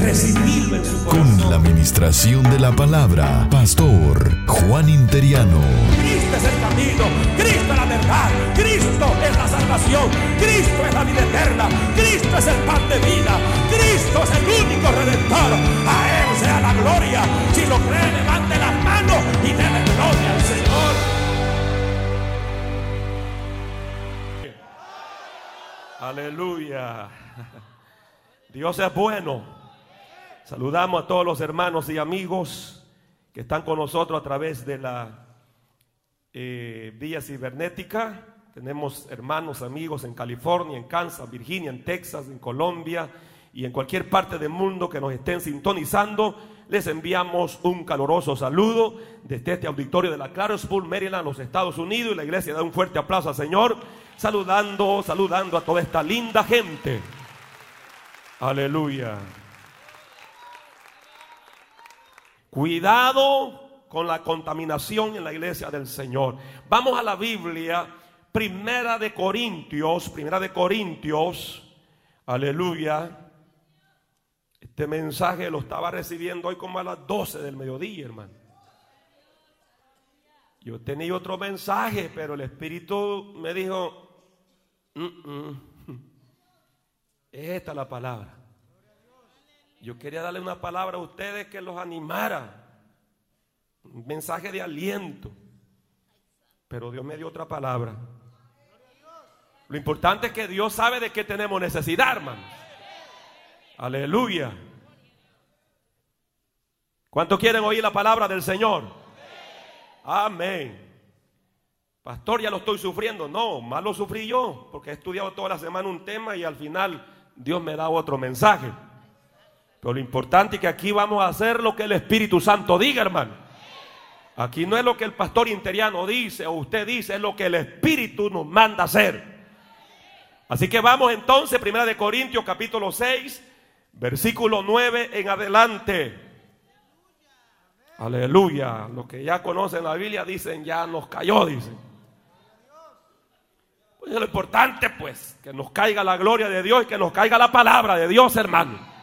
Recibirlo en su corazón. Con la administración de la palabra, Pastor Juan Interiano. Cristo es el camino, Cristo es la verdad, Cristo es la salvación, Cristo es la vida eterna, Cristo es el pan de vida, Cristo es el único redentor. A Él sea la gloria. Si lo cree, levante las manos y déle gloria al Señor. Aleluya. Dios es bueno. Saludamos a todos los hermanos y amigos que están con nosotros a través de la eh, vía cibernética. Tenemos hermanos, amigos en California, en Kansas, Virginia, en Texas, en Colombia y en cualquier parte del mundo que nos estén sintonizando. Les enviamos un caloroso saludo desde este auditorio de la Clarksville, Maryland, los Estados Unidos. Y la iglesia da un fuerte aplauso al Señor, saludando, saludando a toda esta linda gente. Aleluya. Cuidado con la contaminación en la iglesia del Señor. Vamos a la Biblia, Primera de Corintios, Primera de Corintios. Aleluya. Este mensaje lo estaba recibiendo hoy como a las 12 del mediodía, hermano. Yo tenía otro mensaje, pero el Espíritu me dijo, "Mm, mm, esta es la palabra. Yo quería darle una palabra a ustedes que los animara. Un mensaje de aliento. Pero Dios me dio otra palabra. Lo importante es que Dios sabe de qué tenemos necesidad, hermano. Aleluya. ¿Cuántos quieren oír la palabra del Señor? Amén. Pastor, ya lo estoy sufriendo. No, más lo sufrí yo, porque he estudiado toda la semana un tema y al final Dios me da otro mensaje. Pero lo importante es que aquí vamos a hacer lo que el Espíritu Santo diga, hermano. Aquí no es lo que el pastor interiano dice o usted dice, es lo que el Espíritu nos manda hacer. Así que vamos entonces, Primera de Corintios capítulo 6, versículo 9 en adelante. Aleluya. Los que ya conocen la Biblia dicen, ya nos cayó, dicen. Pues lo importante, pues, que nos caiga la gloria de Dios y que nos caiga la palabra de Dios, hermano.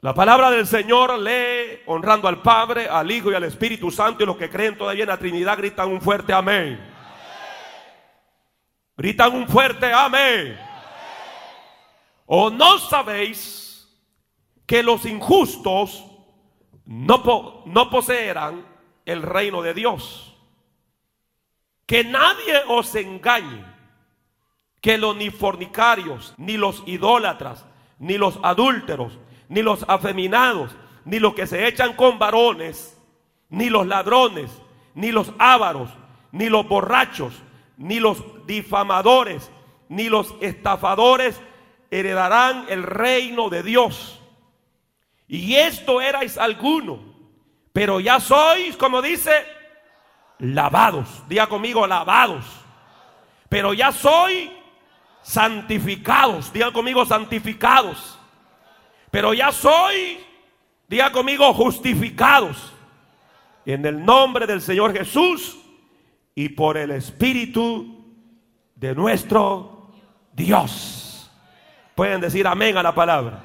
La palabra del Señor lee honrando al Padre, al Hijo y al Espíritu Santo y los que creen todavía en la Trinidad gritan un fuerte amén. Gritan un fuerte amén. ¿O no sabéis que los injustos no, po- no poseerán el reino de Dios? Que nadie os engañe, que los ni fornicarios, ni los idólatras, ni los adúlteros, ni los afeminados, ni los que se echan con varones, ni los ladrones, ni los ávaros, ni los borrachos, ni los difamadores, ni los estafadores heredarán el reino de Dios. Y esto erais alguno, pero ya sois, como dice, lavados. Diga conmigo, lavados. Pero ya soy santificados. Diga conmigo, santificados. Pero ya soy, diga conmigo, justificados. En el nombre del Señor Jesús y por el Espíritu de nuestro Dios. Pueden decir amén a la palabra.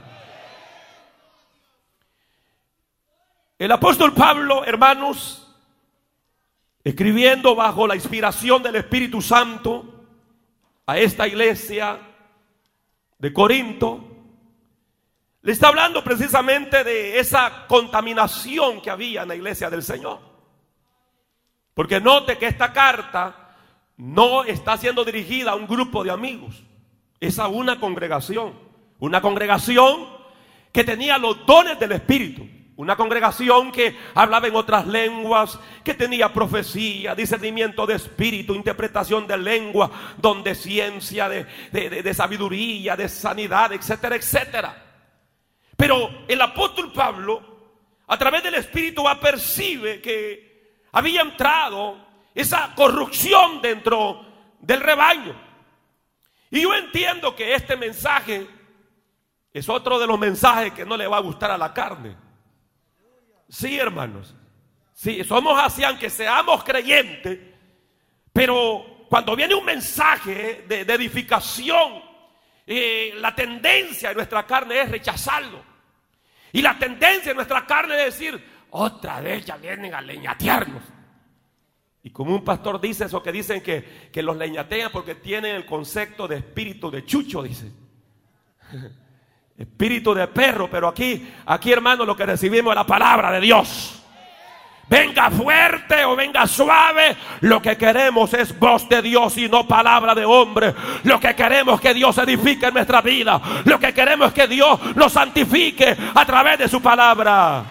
El apóstol Pablo, hermanos, escribiendo bajo la inspiración del Espíritu Santo a esta iglesia de Corinto, le está hablando precisamente de esa contaminación que había en la iglesia del Señor. Porque note que esta carta no está siendo dirigida a un grupo de amigos, es a una congregación. Una congregación que tenía los dones del Espíritu. Una congregación que hablaba en otras lenguas, que tenía profecía, discernimiento de espíritu, interpretación de lengua, don de ciencia, de, de- de- de sabiduría, de sanidad, etcétera, etcétera. Pero el apóstol Pablo, a través del Espíritu apercibe que había entrado esa corrupción dentro del rebaño. Y yo entiendo que este mensaje es otro de los mensajes que no le va a gustar a la carne. Sí, hermanos. Sí, somos así, aunque seamos creyentes, pero cuando viene un mensaje de, edificación, eh, la tendencia de nuestra carne es rechazarlo. Y la tendencia de nuestra carne es decir, otra vez ya vienen a leñatearnos. Y como un pastor dice eso que dicen que, que los leñatean porque tienen el concepto de espíritu de chucho, dice. Espíritu de perro, pero aquí, aquí hermano, lo que recibimos es la palabra de Dios venga fuerte o venga suave, lo que queremos es voz de Dios y no palabra de hombre. Lo que queremos es que Dios edifique en nuestra vida. Lo que queremos es que Dios nos santifique a través de su palabra.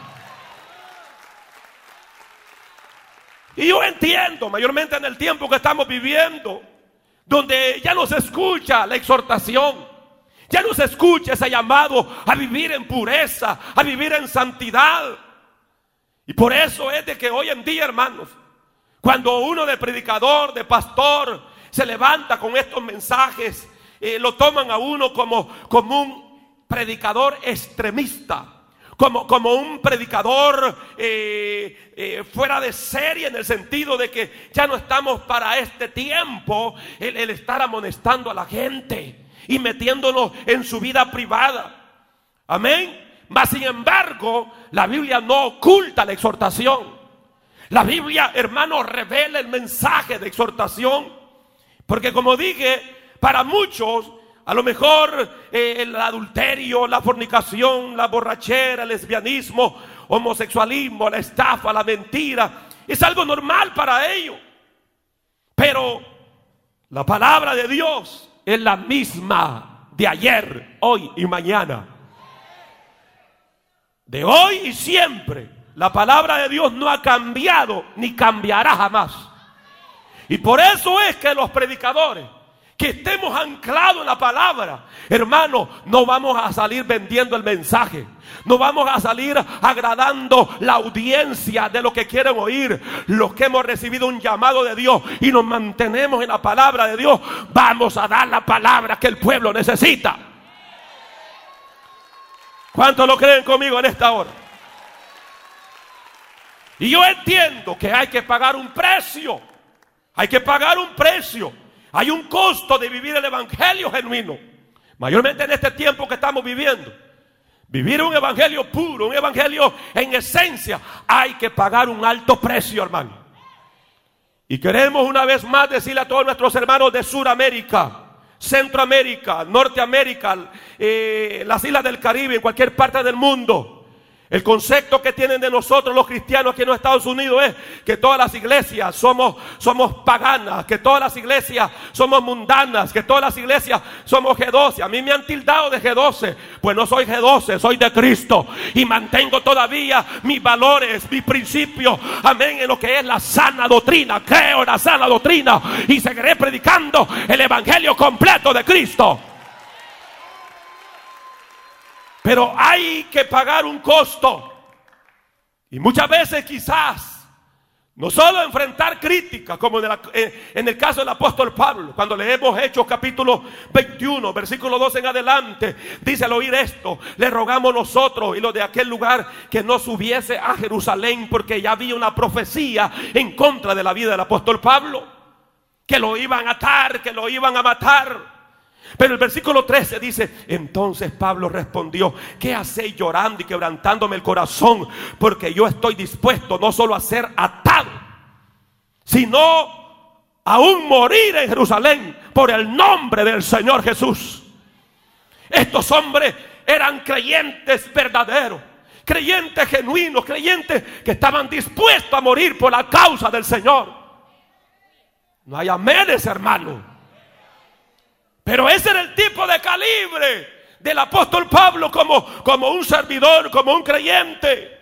Y yo entiendo, mayormente en el tiempo que estamos viviendo, donde ya no se escucha la exhortación, ya no se escucha ese llamado a vivir en pureza, a vivir en santidad. Y por eso es de que hoy en día, hermanos, cuando uno de predicador, de pastor, se levanta con estos mensajes, eh, lo toman a uno como, como un predicador extremista. Como, como, un predicador eh, eh, fuera de serie en el sentido de que ya no estamos para este tiempo el, el estar amonestando a la gente y metiéndonos en su vida privada. Amén. Mas sin embargo, la Biblia no oculta la exhortación. La Biblia, hermano, revela el mensaje de exhortación. Porque como dije, para muchos, a lo mejor eh, el adulterio, la fornicación, la borrachera, el lesbianismo, homosexualismo, la estafa, la mentira, es algo normal para ellos. Pero la palabra de Dios es la misma de ayer, hoy y mañana de hoy y siempre. La palabra de Dios no ha cambiado ni cambiará jamás. Y por eso es que los predicadores, que estemos anclados en la palabra, hermano, no vamos a salir vendiendo el mensaje. No vamos a salir agradando la audiencia de lo que quieren oír. Los que hemos recibido un llamado de Dios y nos mantenemos en la palabra de Dios, vamos a dar la palabra que el pueblo necesita. ¿Cuántos lo creen conmigo en esta hora? Y yo entiendo que hay que pagar un precio. Hay que pagar un precio. Hay un costo de vivir el evangelio genuino. Mayormente en este tiempo que estamos viviendo. Vivir un evangelio puro, un evangelio en esencia, hay que pagar un alto precio, hermano. Y queremos una vez más decirle a todos nuestros hermanos de Sudamérica, Centroamérica, Norteamérica, eh, las islas del Caribe, en cualquier parte del mundo. El concepto que tienen de nosotros los cristianos aquí en los Estados Unidos es que todas las iglesias somos, somos paganas, que todas las iglesias somos mundanas, que todas las iglesias somos G12. A mí me han tildado de G12, pues no soy G12, soy de Cristo y mantengo todavía mis valores, mis principios, amén, en lo que es la sana doctrina. Creo en la sana doctrina y seguiré predicando el evangelio completo de Cristo. Pero hay que pagar un costo. Y muchas veces quizás no solo enfrentar críticas, como eh, en, el caso del apóstol Pablo, cuando le hemos hecho capítulo 21, versículo 2 en adelante, dice al oír esto, le rogamos nosotros y los de aquel lugar que no subiese a Jerusalén, porque ya había una profecía en contra de la vida del apóstol Pablo, que lo iban a atar, que lo iban a matar. Pero el versículo 13 dice, entonces Pablo respondió, ¿qué hacéis llorando y quebrantándome el corazón? Porque yo estoy dispuesto no solo a ser atado, sino aún morir en Jerusalén por el nombre del Señor Jesús. Estos hombres eran creyentes verdaderos, creyentes genuinos, creyentes que estaban dispuestos a morir por la causa del Señor. No hay aménes, hermano. Pero ese era el tipo de calibre del apóstol Pablo como, como un servidor, como un creyente.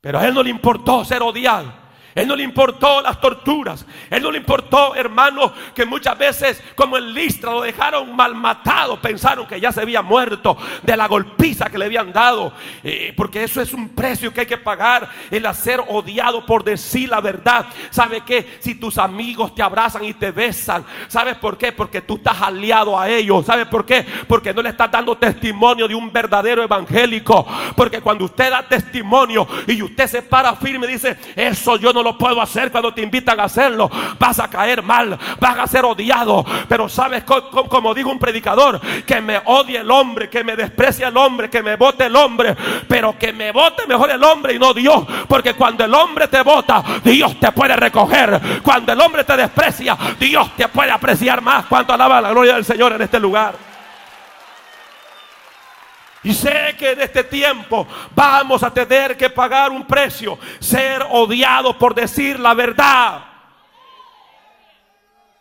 Pero a él no le importó ser odiado. Él no le importó las torturas. Él no le importó, hermano, que muchas veces, como el Listra, lo dejaron mal matado. Pensaron que ya se había muerto de la golpiza que le habían dado. Eh, porque eso es un precio que hay que pagar. El hacer odiado por decir la verdad. ¿Sabe qué? Si tus amigos te abrazan y te besan, ¿sabes por qué? Porque tú estás aliado a ellos. ¿Sabes por qué? Porque no le estás dando testimonio de un verdadero evangélico. Porque cuando usted da testimonio y usted se para firme y dice, eso yo no lo puedo hacer cuando te invitan a hacerlo. Vas a caer mal, vas a ser odiado. Pero sabes, como dijo un predicador, que me odie el hombre, que me desprecie el hombre, que me vote el hombre, pero que me vote mejor el hombre y no Dios. Porque cuando el hombre te vota, Dios te puede recoger. Cuando el hombre te desprecia, Dios te puede apreciar más. Cuanto alaba la gloria del Señor en este lugar. Y sé que en este tiempo vamos a tener que pagar un precio, ser odiados por decir la verdad.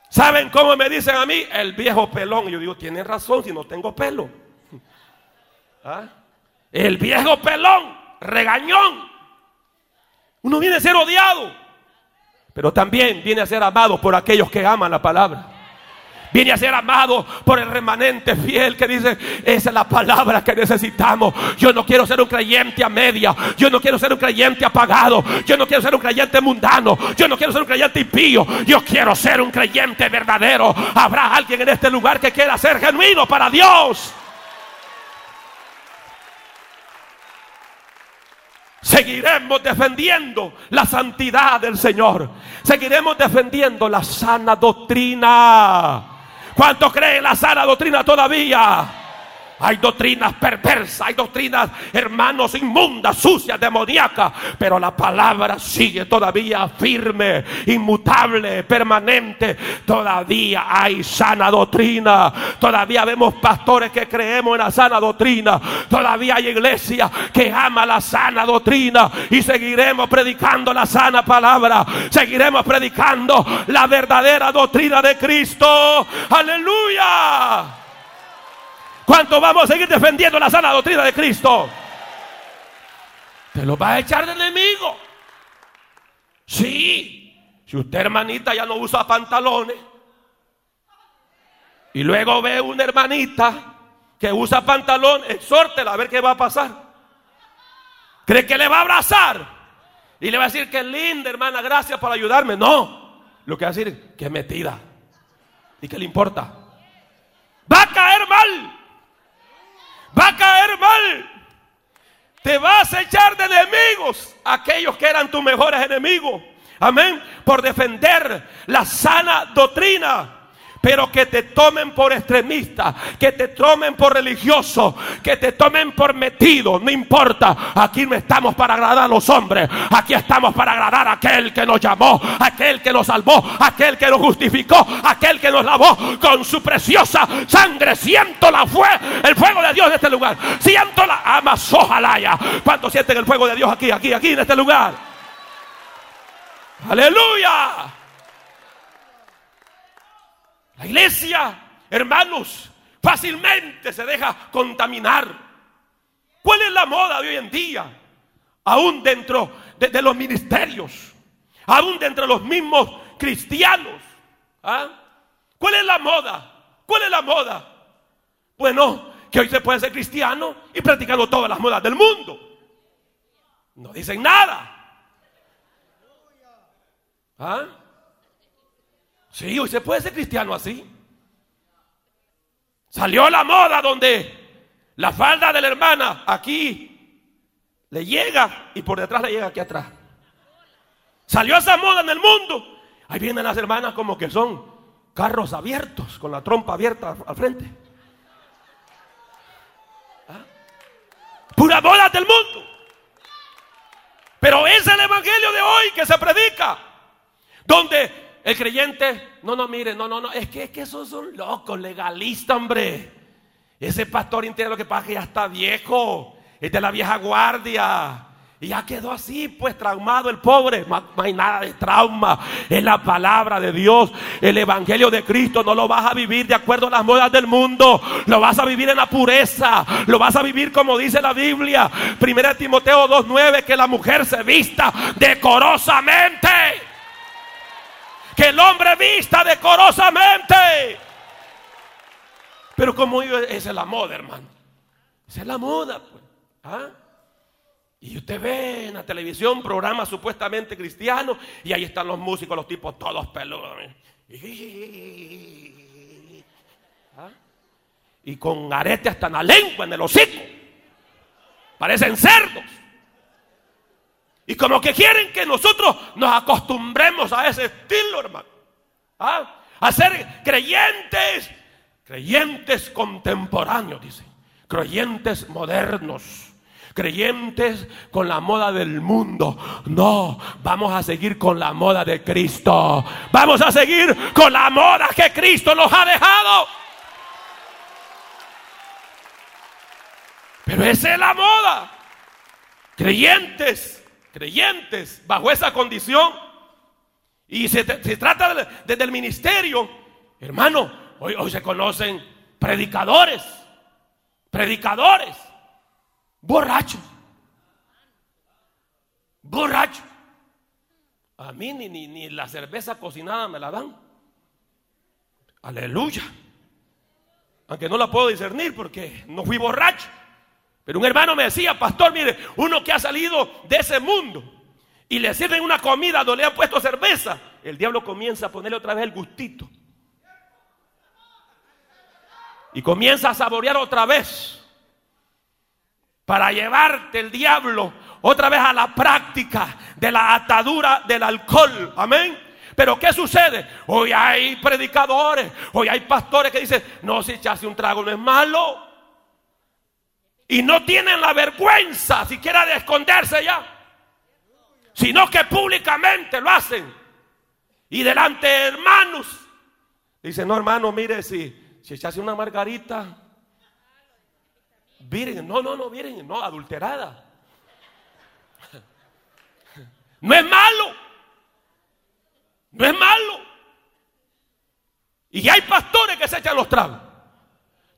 ¿Saben cómo me dicen a mí? El viejo pelón. Yo digo, tiene razón si no tengo pelo. ¿Ah? El viejo pelón, regañón. Uno viene a ser odiado, pero también viene a ser amado por aquellos que aman la palabra. Viene a ser amado por el remanente fiel que dice, esa es la palabra que necesitamos. Yo no quiero ser un creyente a media. Yo no quiero ser un creyente apagado. Yo no quiero ser un creyente mundano. Yo no quiero ser un creyente impío. Yo quiero ser un creyente verdadero. Habrá alguien en este lugar que quiera ser genuino para Dios. Seguiremos defendiendo la santidad del Señor. Seguiremos defendiendo la sana doctrina. ¿Cuántos creen la sana doctrina todavía? Hay doctrinas perversas, hay doctrinas, hermanos, inmundas, sucias, demoníacas. Pero la palabra sigue todavía firme, inmutable, permanente. Todavía hay sana doctrina. Todavía vemos pastores que creemos en la sana doctrina. Todavía hay iglesia que ama la sana doctrina. Y seguiremos predicando la sana palabra. Seguiremos predicando la verdadera doctrina de Cristo. Aleluya. ¿Cuánto vamos a seguir defendiendo la sana doctrina de Cristo? Te lo va a echar de enemigo. Sí. Si usted, hermanita, ya no usa pantalones. Y luego ve una hermanita que usa pantalón, exhórtela a ver qué va a pasar. ¿Cree que le va a abrazar? Y le va a decir que linda, hermana, gracias por ayudarme. No. Lo que va a decir, que metida. ¿Y qué le importa? Va a caer mal va a caer mal. Te vas a echar de enemigos aquellos que eran tus mejores enemigos. Amén. Por defender la sana doctrina pero que te tomen por extremista, que te tomen por religioso, que te tomen por metido, no importa. Aquí no estamos para agradar a los hombres, aquí estamos para agradar a aquel que nos llamó, aquel que nos salvó, aquel que nos justificó, aquel que nos lavó con su preciosa sangre. Siento la fue, el fuego de Dios en este lugar. Siento la amazojalaya. ¿Cuántos sienten el fuego de Dios aquí, aquí, aquí en este lugar? Aleluya. Iglesia, hermanos, fácilmente se deja contaminar. ¿Cuál es la moda de hoy en día? Aún dentro de, los ministerios, aún dentro de los mismos cristianos. ¿ah? ¿Cuál es la moda? ¿Cuál es la moda? Bueno, que hoy se puede ser cristiano y practicando todas las modas del mundo. No dicen nada. ¿Ah? Sí, hoy se puede ser cristiano así. Salió la moda donde la falda de la hermana aquí le llega y por detrás le llega aquí atrás. Salió esa moda en el mundo. Ahí vienen las hermanas como que son carros abiertos, con la trompa abierta al frente. ¿Ah? Pura moda del mundo. Pero es el evangelio de hoy que se predica. Donde el creyente, no, no, mire, no, no, no, es que, es que esos son locos, legalistas, hombre. Ese pastor interior lo que pasa es que ya está viejo, es de la vieja guardia. Y ya quedó así, pues traumado el pobre. No, hay nada de trauma. Es la palabra de Dios. El evangelio de Cristo no lo vas a vivir de acuerdo a las modas del mundo. Lo vas a vivir en la pureza. Lo vas a vivir como dice la Biblia. Primera Timoteo 2.9. Que la mujer se vista decorosamente. Que el hombre vista decorosamente. Pero como esa es la moda, hermano. Esa es la moda, pues. ¿Ah? Y usted ve en la televisión programas supuestamente cristianos y ahí están los músicos, los tipos todos peludos. ¿Ah? Y con arete hasta en la lengua, en el hocico. Parecen cerdos. Y como que quieren que nosotros nos acostumbremos a ese estilo, hermano. ¿Ah? A ser creyentes, creyentes contemporáneos, dicen. Creyentes modernos creyentes con la moda del mundo. No, vamos a seguir con la moda de Cristo. Vamos a seguir con la moda que Cristo nos ha dejado. Pero esa es la moda. Creyentes, creyentes bajo esa condición. Y se, trata desde el ministerio. Hermano, hoy, hoy se conocen predicadores. Predicadores borracho. Borracho. A mí ni, ni, ni la cerveza cocinada me la dan. Aleluya. Aunque no la puedo discernir porque no fui borracho. Pero un hermano me decía, pastor, mire, uno que ha salido de ese mundo y le sirven una comida donde le han puesto cerveza, el diablo comienza a ponerle otra vez el gustito. Y comienza a saborear otra vez para llevarte el diablo otra vez a la práctica de la atadura del alcohol. Amén. Pero ¿qué sucede? Hoy hay predicadores, hoy hay pastores que dicen, no, si echase un trago no es malo. Y no tienen la vergüenza siquiera de esconderse ya, sino que públicamente lo hacen. Y delante de hermanos, dicen, no hermano, mire, si, si echase una margarita, virgen, no, no, no, virgen, no, adulterada. No es malo. No es malo. Y hay pastores que se echan los tragos.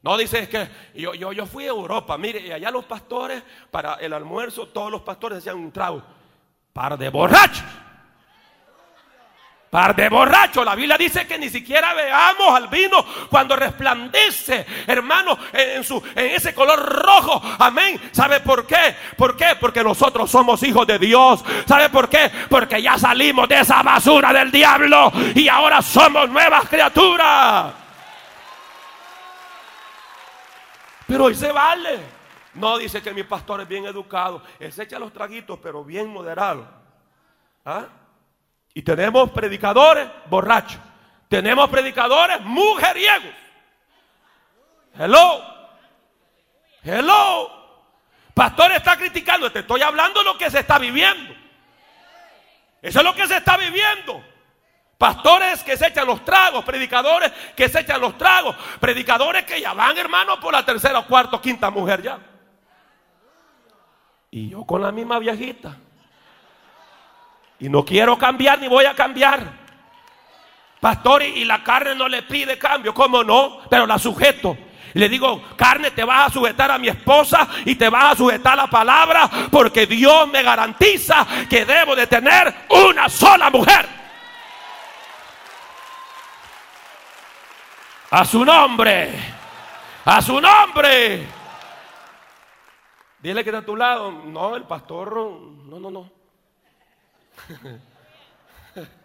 No dice que yo, yo, yo fui a Europa, mire, y allá los pastores, para el almuerzo, todos los pastores hacían un trago. Par de borrachos de borracho. La Biblia dice que ni siquiera veamos al vino cuando resplandece, hermano, en, su, en ese color rojo. Amén. ¿Sabe por qué? ¿Por qué? Porque nosotros somos hijos de Dios. ¿Sabe por qué? Porque ya salimos de esa basura del diablo y ahora somos nuevas criaturas. Pero hoy se vale. No dice que mi pastor es bien educado. Él se echa los traguitos, pero bien moderado. ¿Ah? Y tenemos predicadores borrachos. Tenemos predicadores mujeriegos. Hello. Hello. Pastor está criticando. Te estoy hablando de lo que se está viviendo. Eso es lo que se está viviendo. Pastores que se echan los tragos, predicadores que se echan los tragos, predicadores que ya van, hermano, por la tercera, cuarta, quinta mujer ya. Y yo con la misma viejita. Y no quiero cambiar ni voy a cambiar. Pastor, y la carne no le pide cambio, ¿cómo no? Pero la sujeto. Le digo, carne, te vas a sujetar a mi esposa y te vas a sujetar a la palabra porque Dios me garantiza que debo de tener una sola mujer. A su nombre, a su nombre. Dile que está a tu lado. No, el pastor, no, no, no.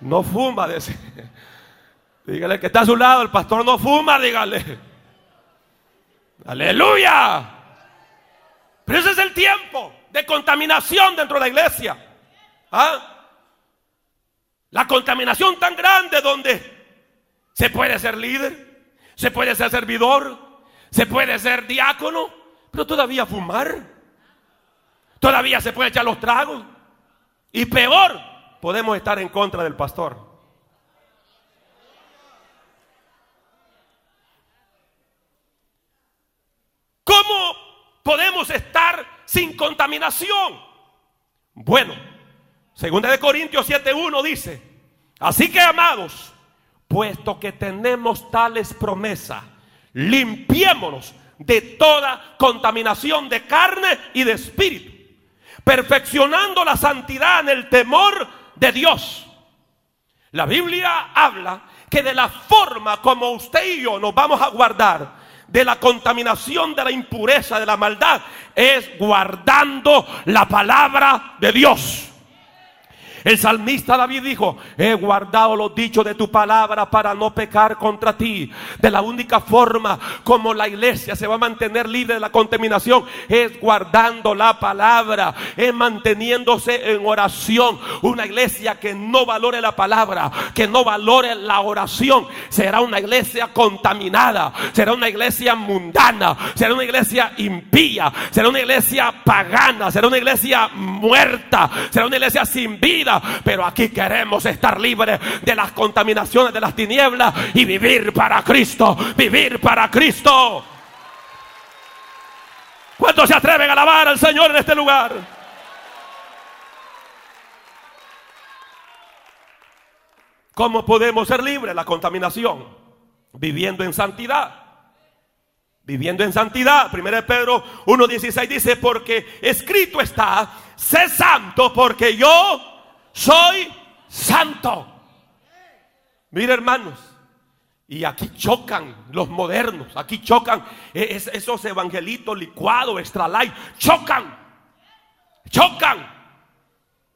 No fuma, dice. Dígale que está a su lado, el pastor no fuma, dígale. Aleluya. Pero ese es el tiempo de contaminación dentro de la iglesia. ¿Ah? La contaminación tan grande donde se puede ser líder, se puede ser servidor, se puede ser diácono, pero todavía fumar. Todavía se puede echar los tragos. Y peor, podemos estar en contra del pastor. ¿Cómo podemos estar sin contaminación. Bueno, segunda de Corintios 7:1 dice, así que amados, puesto que tenemos tales promesas, limpiémonos de toda contaminación de carne y de espíritu, perfeccionando la santidad en el temor de Dios. La Biblia habla que de la forma como usted y yo nos vamos a guardar de la contaminación, de la impureza, de la maldad, es guardando la palabra de Dios. El salmista David dijo, he guardado los dichos de tu palabra para no pecar contra ti. De la única forma como la iglesia se va a mantener libre de la contaminación es guardando la palabra, es manteniéndose en oración. Una iglesia que no valore la palabra, que no valore la oración, será una iglesia contaminada, será una iglesia mundana, será una iglesia impía, será una iglesia pagana, será una iglesia muerta, será una iglesia sin vida pero aquí queremos estar libres de las contaminaciones de las tinieblas y vivir para Cristo, vivir para Cristo. ¿Cuántos se atreven a alabar al Señor en este lugar? ¿Cómo podemos ser libres de la contaminación? Viviendo en santidad. Viviendo en santidad. 1 Pedro 1.16 dice, porque escrito está, sé santo porque yo soy santo. Mire hermanos, y aquí chocan los modernos, aquí chocan esos evangelitos licuados, extra light, chocan, chocan.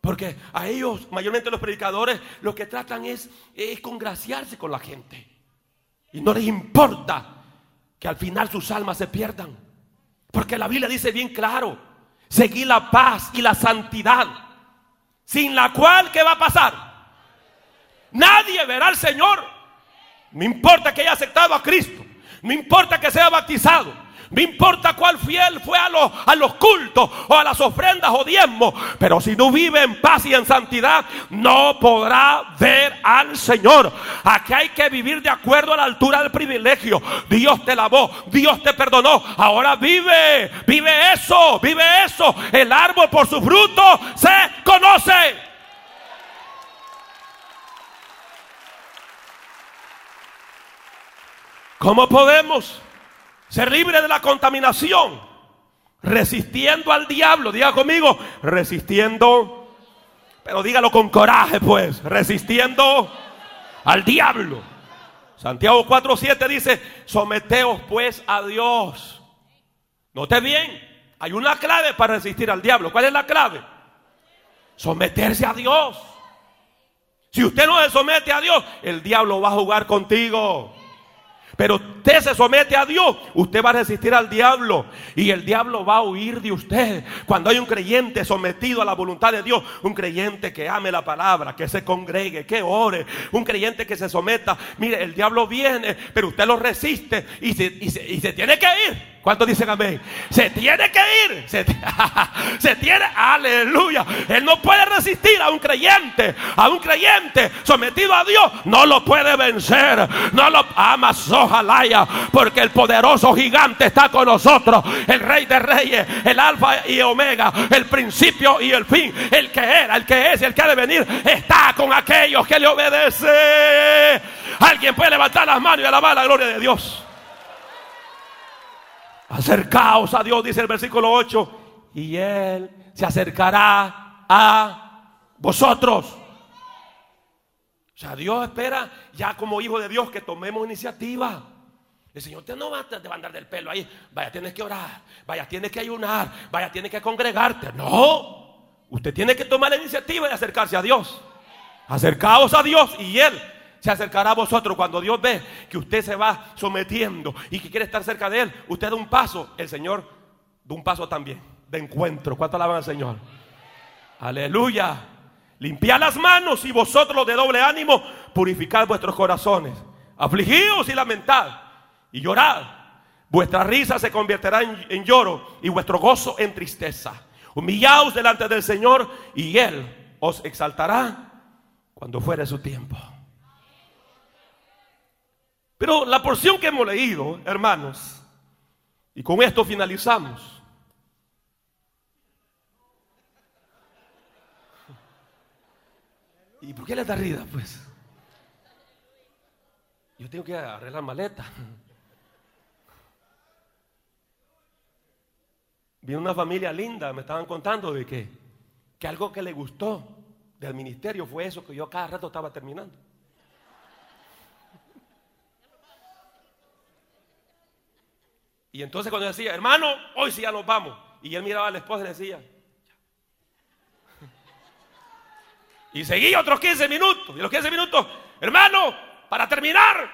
Porque a ellos, mayormente los predicadores, lo que tratan es, es congraciarse con la gente. Y no les importa que al final sus almas se pierdan. Porque la Biblia dice bien claro, seguir la paz y la santidad sin la cual, ¿qué va a pasar? Nadie verá al Señor. No importa que haya aceptado a Cristo. No importa que sea bautizado. No importa cuál fiel fue a los, cultos o a las ofrendas o diezmos. Pero si no vive en paz y en santidad, no podrá ver al Señor. Aquí hay que vivir de acuerdo a la altura del privilegio. Dios te lavó, Dios te perdonó. Ahora vive, vive eso, vive eso. El árbol por su fruto se conoce. ¿Cómo podemos? Ser libre de la contaminación. Resistiendo al diablo. Diga conmigo, resistiendo. Pero dígalo con coraje, pues. Resistiendo al diablo. Santiago 4:7 dice: Someteos pues a Dios. Note bien, hay una clave para resistir al diablo. ¿Cuál es la clave? Someterse a Dios. Si usted no se somete a Dios, el diablo va a jugar contigo. Pero usted se somete a Dios, usted va a resistir al diablo y el diablo va a huir de usted. Cuando hay un creyente sometido a la voluntad de Dios, un creyente que ame la palabra, que se congregue, que ore, un creyente que se someta, mire, el diablo viene, pero usted lo resiste y se, y se, y se tiene que ir. ¿Cuántos dicen amén? Se tiene que ir. Se, tiene, aleluya. Él no puede resistir a un creyente, a un creyente sometido a Dios. No lo puede vencer. No lo ama ojalá, porque el poderoso gigante está con nosotros. El rey de reyes, el alfa y omega, el principio y el fin. El que era, el que es, el que ha de venir, está con aquellos que le obedecen. Alguien puede levantar las manos y alabar la gloria de Dios. Acercaos a Dios, dice el versículo 8, y Él se acercará a vosotros. O sea, Dios espera ya como hijo de Dios que tomemos iniciativa. El Señor te no va a andar del pelo ahí. Vaya, tienes que orar. Vaya, tienes que ayunar. Vaya, tienes que congregarte. No. Usted tiene que tomar la iniciativa de acercarse a Dios. Acercaos a Dios y Él se acercará a vosotros. Cuando Dios ve que usted se va sometiendo y que quiere estar cerca de Él, usted da un paso, el Señor da un paso también de encuentro. ¿Cuánto alaban al Señor? Aleluya. Limpiad las manos y vosotros de doble ánimo, purificad vuestros corazones. Afligidos y lamentad y llorad. Vuestra risa se convertirá en, en lloro y vuestro gozo en tristeza. Humillaos delante del Señor y Él os exaltará cuando fuere su tiempo. Pero la porción que hemos leído, hermanos, y con esto finalizamos. ¿Y por qué le da rida? Pues yo tengo que arreglar maleta. Vi una familia linda, me estaban contando de que, que algo que le gustó del ministerio fue eso que yo cada rato estaba terminando. Y entonces cuando decía, hermano, hoy sí ya nos vamos. Y él miraba a la esposa y le decía, y seguía otros 15 minutos. Y los 15 minutos, hermano, para terminar.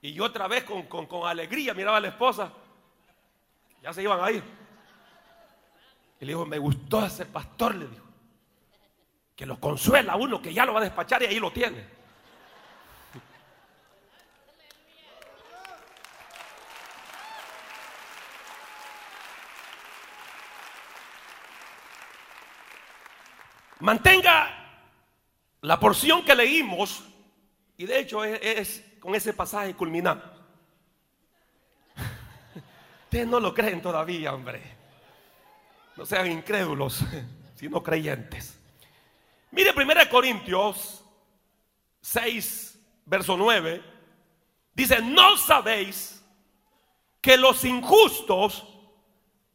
Y yo otra vez con, con alegría miraba a la esposa. Ya se iban a ir. Y le dijo, me gustó ese pastor, le dijo. Que lo consuela uno que ya lo va a despachar y ahí lo tiene. Mantenga la porción que leímos, y de hecho es, con ese pasaje culminante. Ustedes no lo creen todavía, hombre. No sean incrédulos, sino creyentes. Mire 1 Corintios 6, verso 9. Dice, no sabéis que los injustos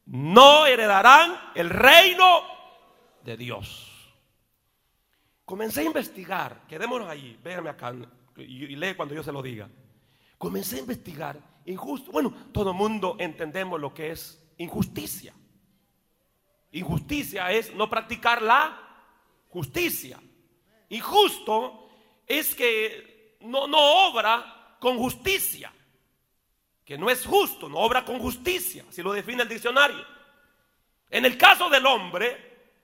no heredarán el reino de Dios. Comencé a investigar, quedémonos ahí, véanme acá y, lee cuando yo se lo diga. Comencé a investigar injusto. Bueno, todo el mundo entendemos lo que es injusticia. Injusticia es no practicar la justicia. Injusto es que no, no obra con justicia. Que no es justo, no obra con justicia, así lo define el diccionario. En el caso del hombre,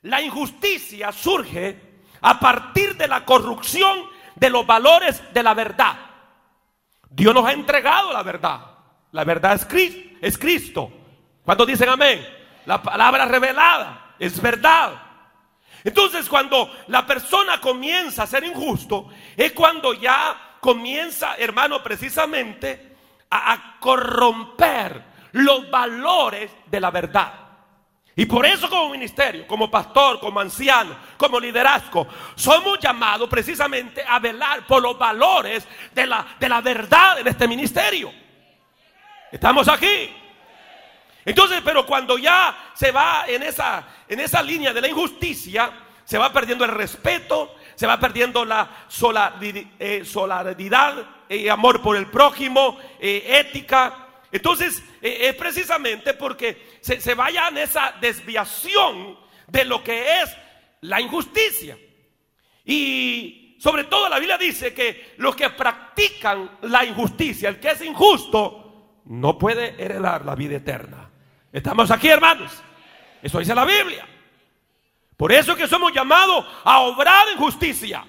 la injusticia surge a partir de la corrupción de los valores de la verdad. Dios nos ha entregado la verdad. La verdad es Cristo. ¿Cuántos dicen amén? La palabra revelada es verdad. Entonces cuando la persona comienza a ser injusto, es cuando ya comienza, hermano, precisamente a, corromper los valores de la verdad. Y por eso como ministerio, como pastor, como anciano, como liderazgo, somos llamados precisamente a velar por los valores de la, de la verdad en este ministerio. Estamos aquí. Entonces, pero cuando ya se va en esa, en esa línea de la injusticia, se va perdiendo el respeto, se va perdiendo la eh, solidaridad, y eh, amor por el prójimo, eh, ética. Entonces, es precisamente porque se, se vaya en esa desviación de lo que es la injusticia. Y sobre todo la Biblia dice que los que practican la injusticia, el que es injusto, no puede heredar la vida eterna. Estamos aquí, hermanos. Eso dice la Biblia. Por eso es que somos llamados a obrar en justicia.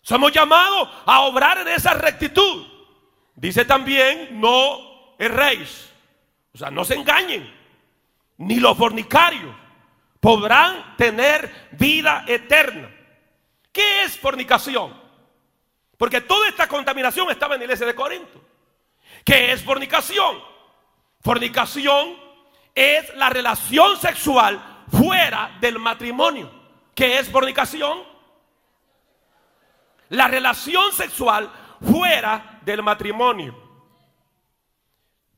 Somos llamados a obrar en esa rectitud. Dice también, no erréis. O sea, no se engañen. Ni los fornicarios podrán tener vida eterna. ¿Qué es fornicación? Porque toda esta contaminación estaba en la iglesia de Corinto. ¿Qué es fornicación? Fornicación es la relación sexual fuera del matrimonio. ¿Qué es fornicación? La relación sexual fuera del matrimonio.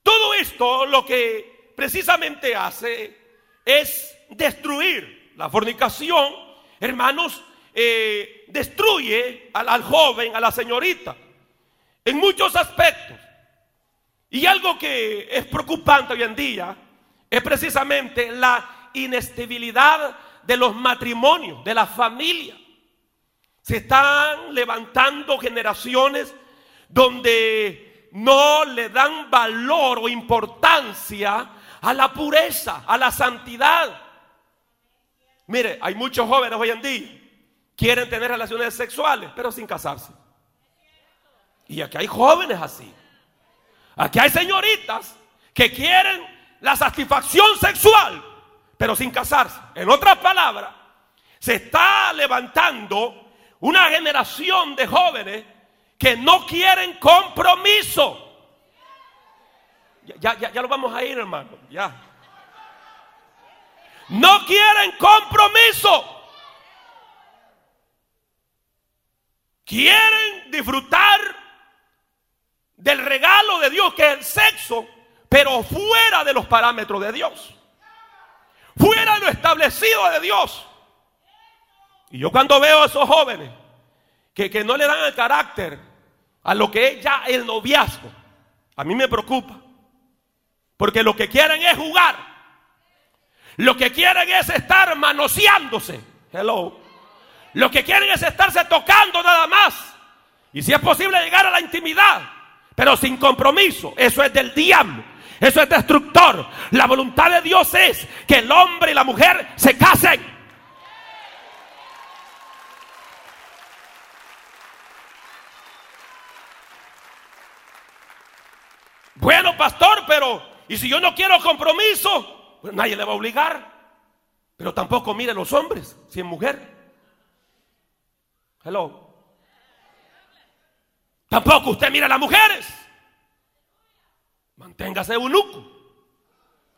Todo esto lo que precisamente hace es destruir la fornicación. Hermanos, eh, destruye al joven, a la señorita, en muchos aspectos. Y algo que es preocupante hoy en día es precisamente la inestabilidad de los matrimonios, de la familia. Se están levantando generaciones donde no le dan valor o importancia a la pureza, a la santidad. Mire, hay muchos jóvenes hoy en día quieren tener relaciones sexuales, pero sin casarse. Y aquí hay jóvenes así. Aquí hay señoritas que quieren la satisfacción sexual, pero sin casarse. En otras palabras, se está levantando una generación de jóvenes que no quieren compromiso. Ya, ya, ya lo vamos a ir, hermano. Ya. No quieren compromiso. quieren disfrutar del regalo de Dios que es el sexo, pero fuera de los parámetros de Dios. Fuera de lo establecido de Dios. Y yo cuando veo a esos jóvenes que, que no le dan el carácter a lo que es ya el noviazgo, a mí me preocupa. Porque lo que quieren es jugar. Lo que quieren es estar manoseándose. Hello. Lo que quieren es estarse tocando nada más. Y si es posible llegar a la intimidad, pero sin compromiso. Eso es del diablo. Eso es destructor. La voluntad de Dios es que el hombre y la mujer se casen. Bueno, pastor, pero ¿y si yo no quiero compromiso? Pues nadie le va a obligar. Pero tampoco mire los hombres, si es mujer. Hello. Tampoco usted mira a las mujeres. Manténgase eunuco.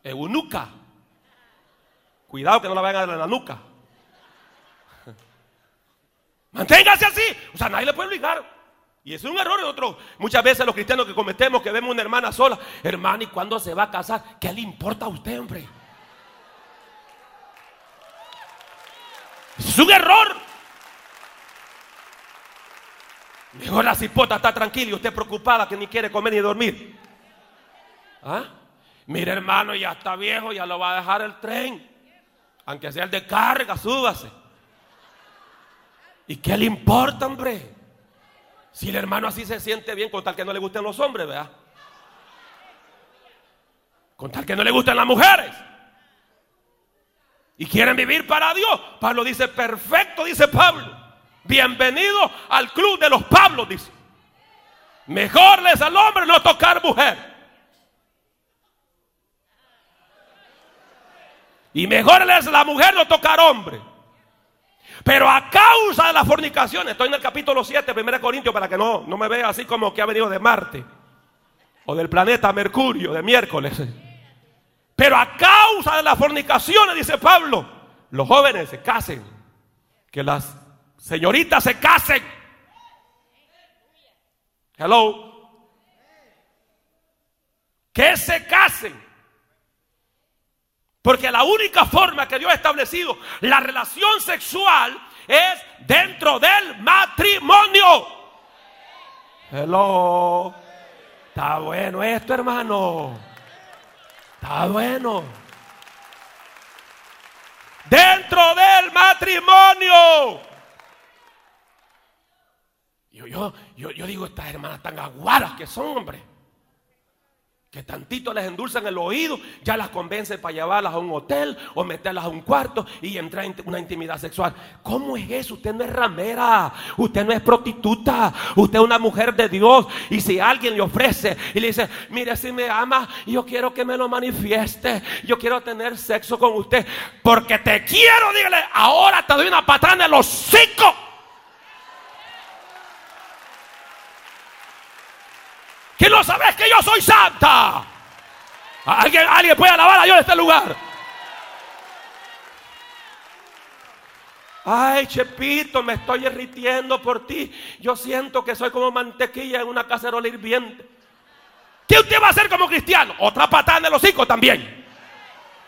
Eunuca. Cuidado que no la vayan a dar en la nuca. Manténgase así. O sea, nadie le puede obligar. Y es un error otro. Muchas veces los cristianos que cometemos, que vemos una hermana sola, hermana, ¿y cuándo se va a casar? ¿Qué le importa a usted, hombre? Es un error. Mejor la cipota está tranquila y usted preocupada que ni quiere comer ni dormir. ¿Ah? Mire, hermano, ya está viejo, ya lo va a dejar el tren. Aunque sea el de carga, súbase. ¿Y qué le importa, hombre? Si el hermano así se siente bien, con tal que no le gusten los hombres, ¿verdad? Con tal que no le gusten las mujeres. Y quieren vivir para Dios. Pablo dice, perfecto, dice Pablo. Bienvenido al club de los Pablos, dice. Mejor les al hombre no tocar mujer. Y mejor les la mujer no tocar hombre. Pero a causa de la fornicación, estoy en el capítulo 7, 1 Corintios, para que no, no me vea así como que ha venido de Marte o del planeta Mercurio de miércoles. Pero a causa de las fornicaciones, dice Pablo, los jóvenes se casen, que las señoritas se casen. Hello. Que se casen. Porque la única forma que Dios ha establecido la relación sexual es dentro del matrimonio. Hello. Está bueno esto, hermano. Está bueno. Dentro del matrimonio. Yo, yo, yo, digo, estas hermanas tan aguadas que son, hombre que tantito les endulzan el oído, ya las convencen para llevarlas a un hotel o meterlas a un cuarto y entrar en una intimidad sexual. ¿Cómo es eso? Usted no es ramera, usted no es prostituta, usted es una mujer de Dios. Y si alguien le ofrece y le dice, mire, si me ama, yo quiero que me lo manifieste, yo quiero tener sexo con usted, porque te quiero, dígale, ahora te doy una patada en los hocico. Que no sabes que yo soy santa. ¿Alguien, alguien puede alabar a Dios en este lugar. Ay, Chepito, me estoy irritiendo por ti. Yo siento que soy como mantequilla en una cacerola hirviente. ¿Qué usted va a hacer como cristiano? Otra patada en el hocico también.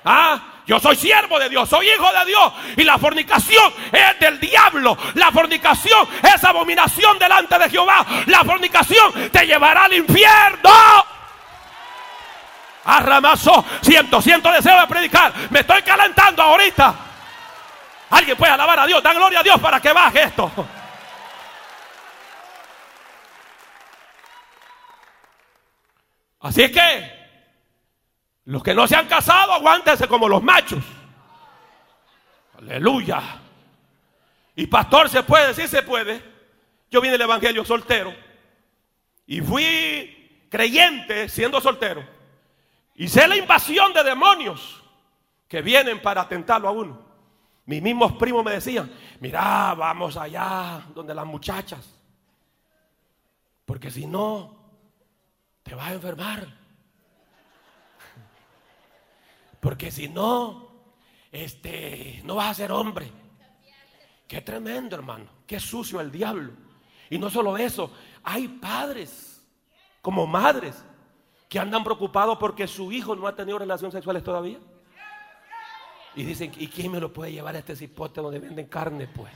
¿Ah? Yo soy siervo de Dios, soy hijo de Dios. Y la fornicación es del diablo. La fornicación es abominación delante de Jehová. La fornicación te llevará al infierno. Arramazo, siento, siento deseo de predicar. Me estoy calentando ahorita. Alguien puede alabar a Dios, da gloria a Dios para que baje esto. Así es que los que no se han casado, aguántense como los machos. Aleluya. Y pastor, ¿se puede? Sí se puede. Yo vine del Evangelio soltero. Y fui creyente siendo soltero. Y sé la invasión de demonios que vienen para atentarlo a uno. Mis mismos primos me decían, mira, vamos allá donde las muchachas. Porque si no, te vas a enfermar. Porque si no, este, no vas a ser hombre. Qué tremendo, hermano. Qué sucio el diablo. Y no solo eso, hay padres como madres que andan preocupados porque su hijo no ha tenido relaciones sexuales todavía. Y dicen, ¿y quién me lo puede llevar a este cipote donde venden carne, pues?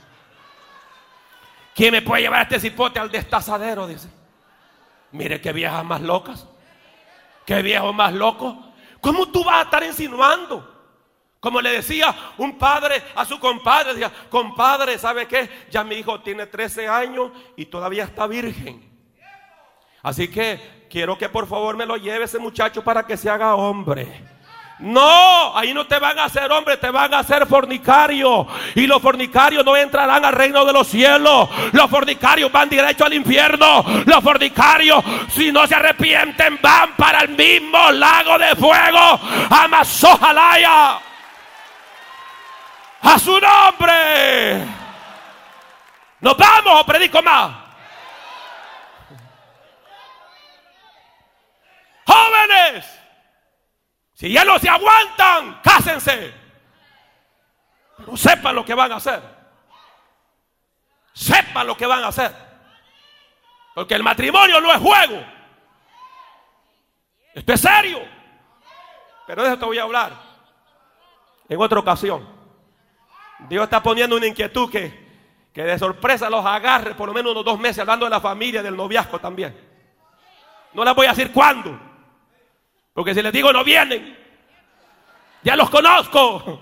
¿Quién me puede llevar a este cipote al destazadero? Dice. Mire qué viejas más locas. Qué viejo más loco. ¿Cómo tú vas a estar insinuando? Como le decía un padre a su compadre, decía, compadre, ¿sabe qué? Ya mi hijo tiene 13 años y todavía está virgen. Así que quiero que por favor me lo lleve ese muchacho para que se haga hombre. No, ahí no te van a hacer hombre, te van a hacer fornicario. Y los fornicarios no entrarán al reino de los cielos. Los fornicarios van derecho al infierno. Los fornicarios, si no se arrepienten, van para el mismo lago de fuego. Amazojalaya. A su nombre. Nos vamos o predico más. Jóvenes. Si ya no se aguantan, cásense. Pero sepan lo que van a hacer. Sepan lo que van a hacer. Porque el matrimonio no es juego. Esto es serio. Pero de eso te voy a hablar en otra ocasión. Dios está poniendo una inquietud que, que de sorpresa los agarre por lo menos unos dos meses hablando de la familia, del noviazgo también. No les voy a decir cuándo. Porque si les digo no vienen, ya los conozco.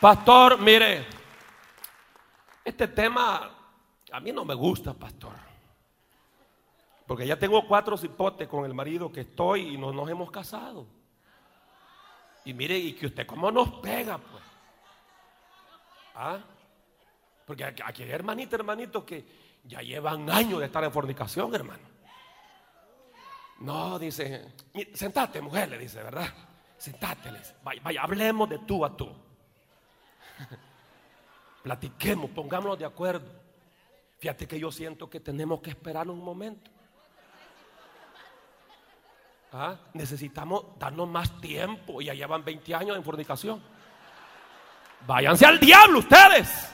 Pastor, mire, este tema a mí no me gusta, pastor. Porque ya tengo cuatro cipotes con el marido que estoy y no nos hemos casado. Y mire, y que usted cómo nos pega, pues. ¿Ah? Porque aquí hay hermanitos, hermanitos que ya llevan años de estar en fornicación, hermano. No, dice, sentate, mujer, le dice, ¿verdad? Sentate, vaya, vaya, hablemos de tú a tú. Platiquemos, pongámonos de acuerdo. Fíjate que yo siento que tenemos que esperar un momento. ¿Ah? Necesitamos darnos más tiempo y ya llevan 20 años en fornicación. Váyanse al diablo ustedes.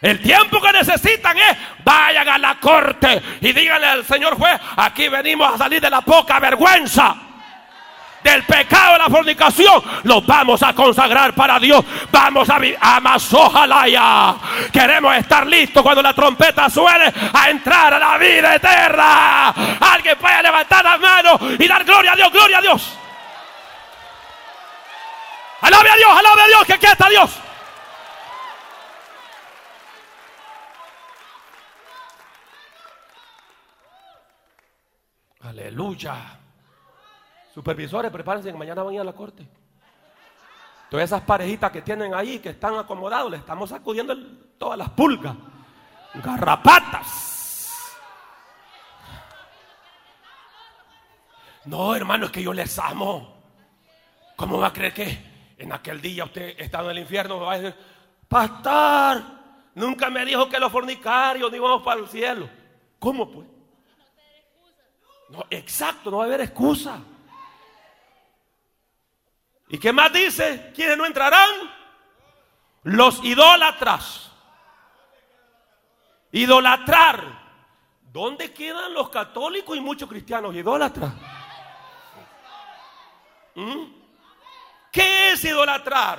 El tiempo que necesitan es vayan a la corte y díganle al señor juez, aquí venimos a salir de la poca vergüenza del pecado de la fornicación, los vamos a consagrar para Dios. Vamos a más ojalá Queremos estar listos cuando la trompeta suene a entrar a la vida eterna. Alguien puede levantar las manos y dar gloria a Dios, gloria a Dios. Alabe a Dios, alabe a Dios, que aquí está Dios. Aleluya. Supervisores, prepárense que mañana van a ir a la corte. Todas esas parejitas que tienen ahí, que están acomodados, le estamos sacudiendo todas las pulgas, garrapatas. No, hermano, es que yo les amo. ¿Cómo va a creer que en aquel día usted está en el infierno? Va a decir, pastor, nunca me dijo que los fornicarios no íbamos para el cielo. ¿Cómo pues? No, exacto, no va a haber excusa. ¿Y qué más dice? ¿Quiénes no entrarán? Los idólatras. Idolatrar. ¿Dónde quedan los católicos y muchos cristianos idólatras? ¿Mm? ¿Qué es idolatrar?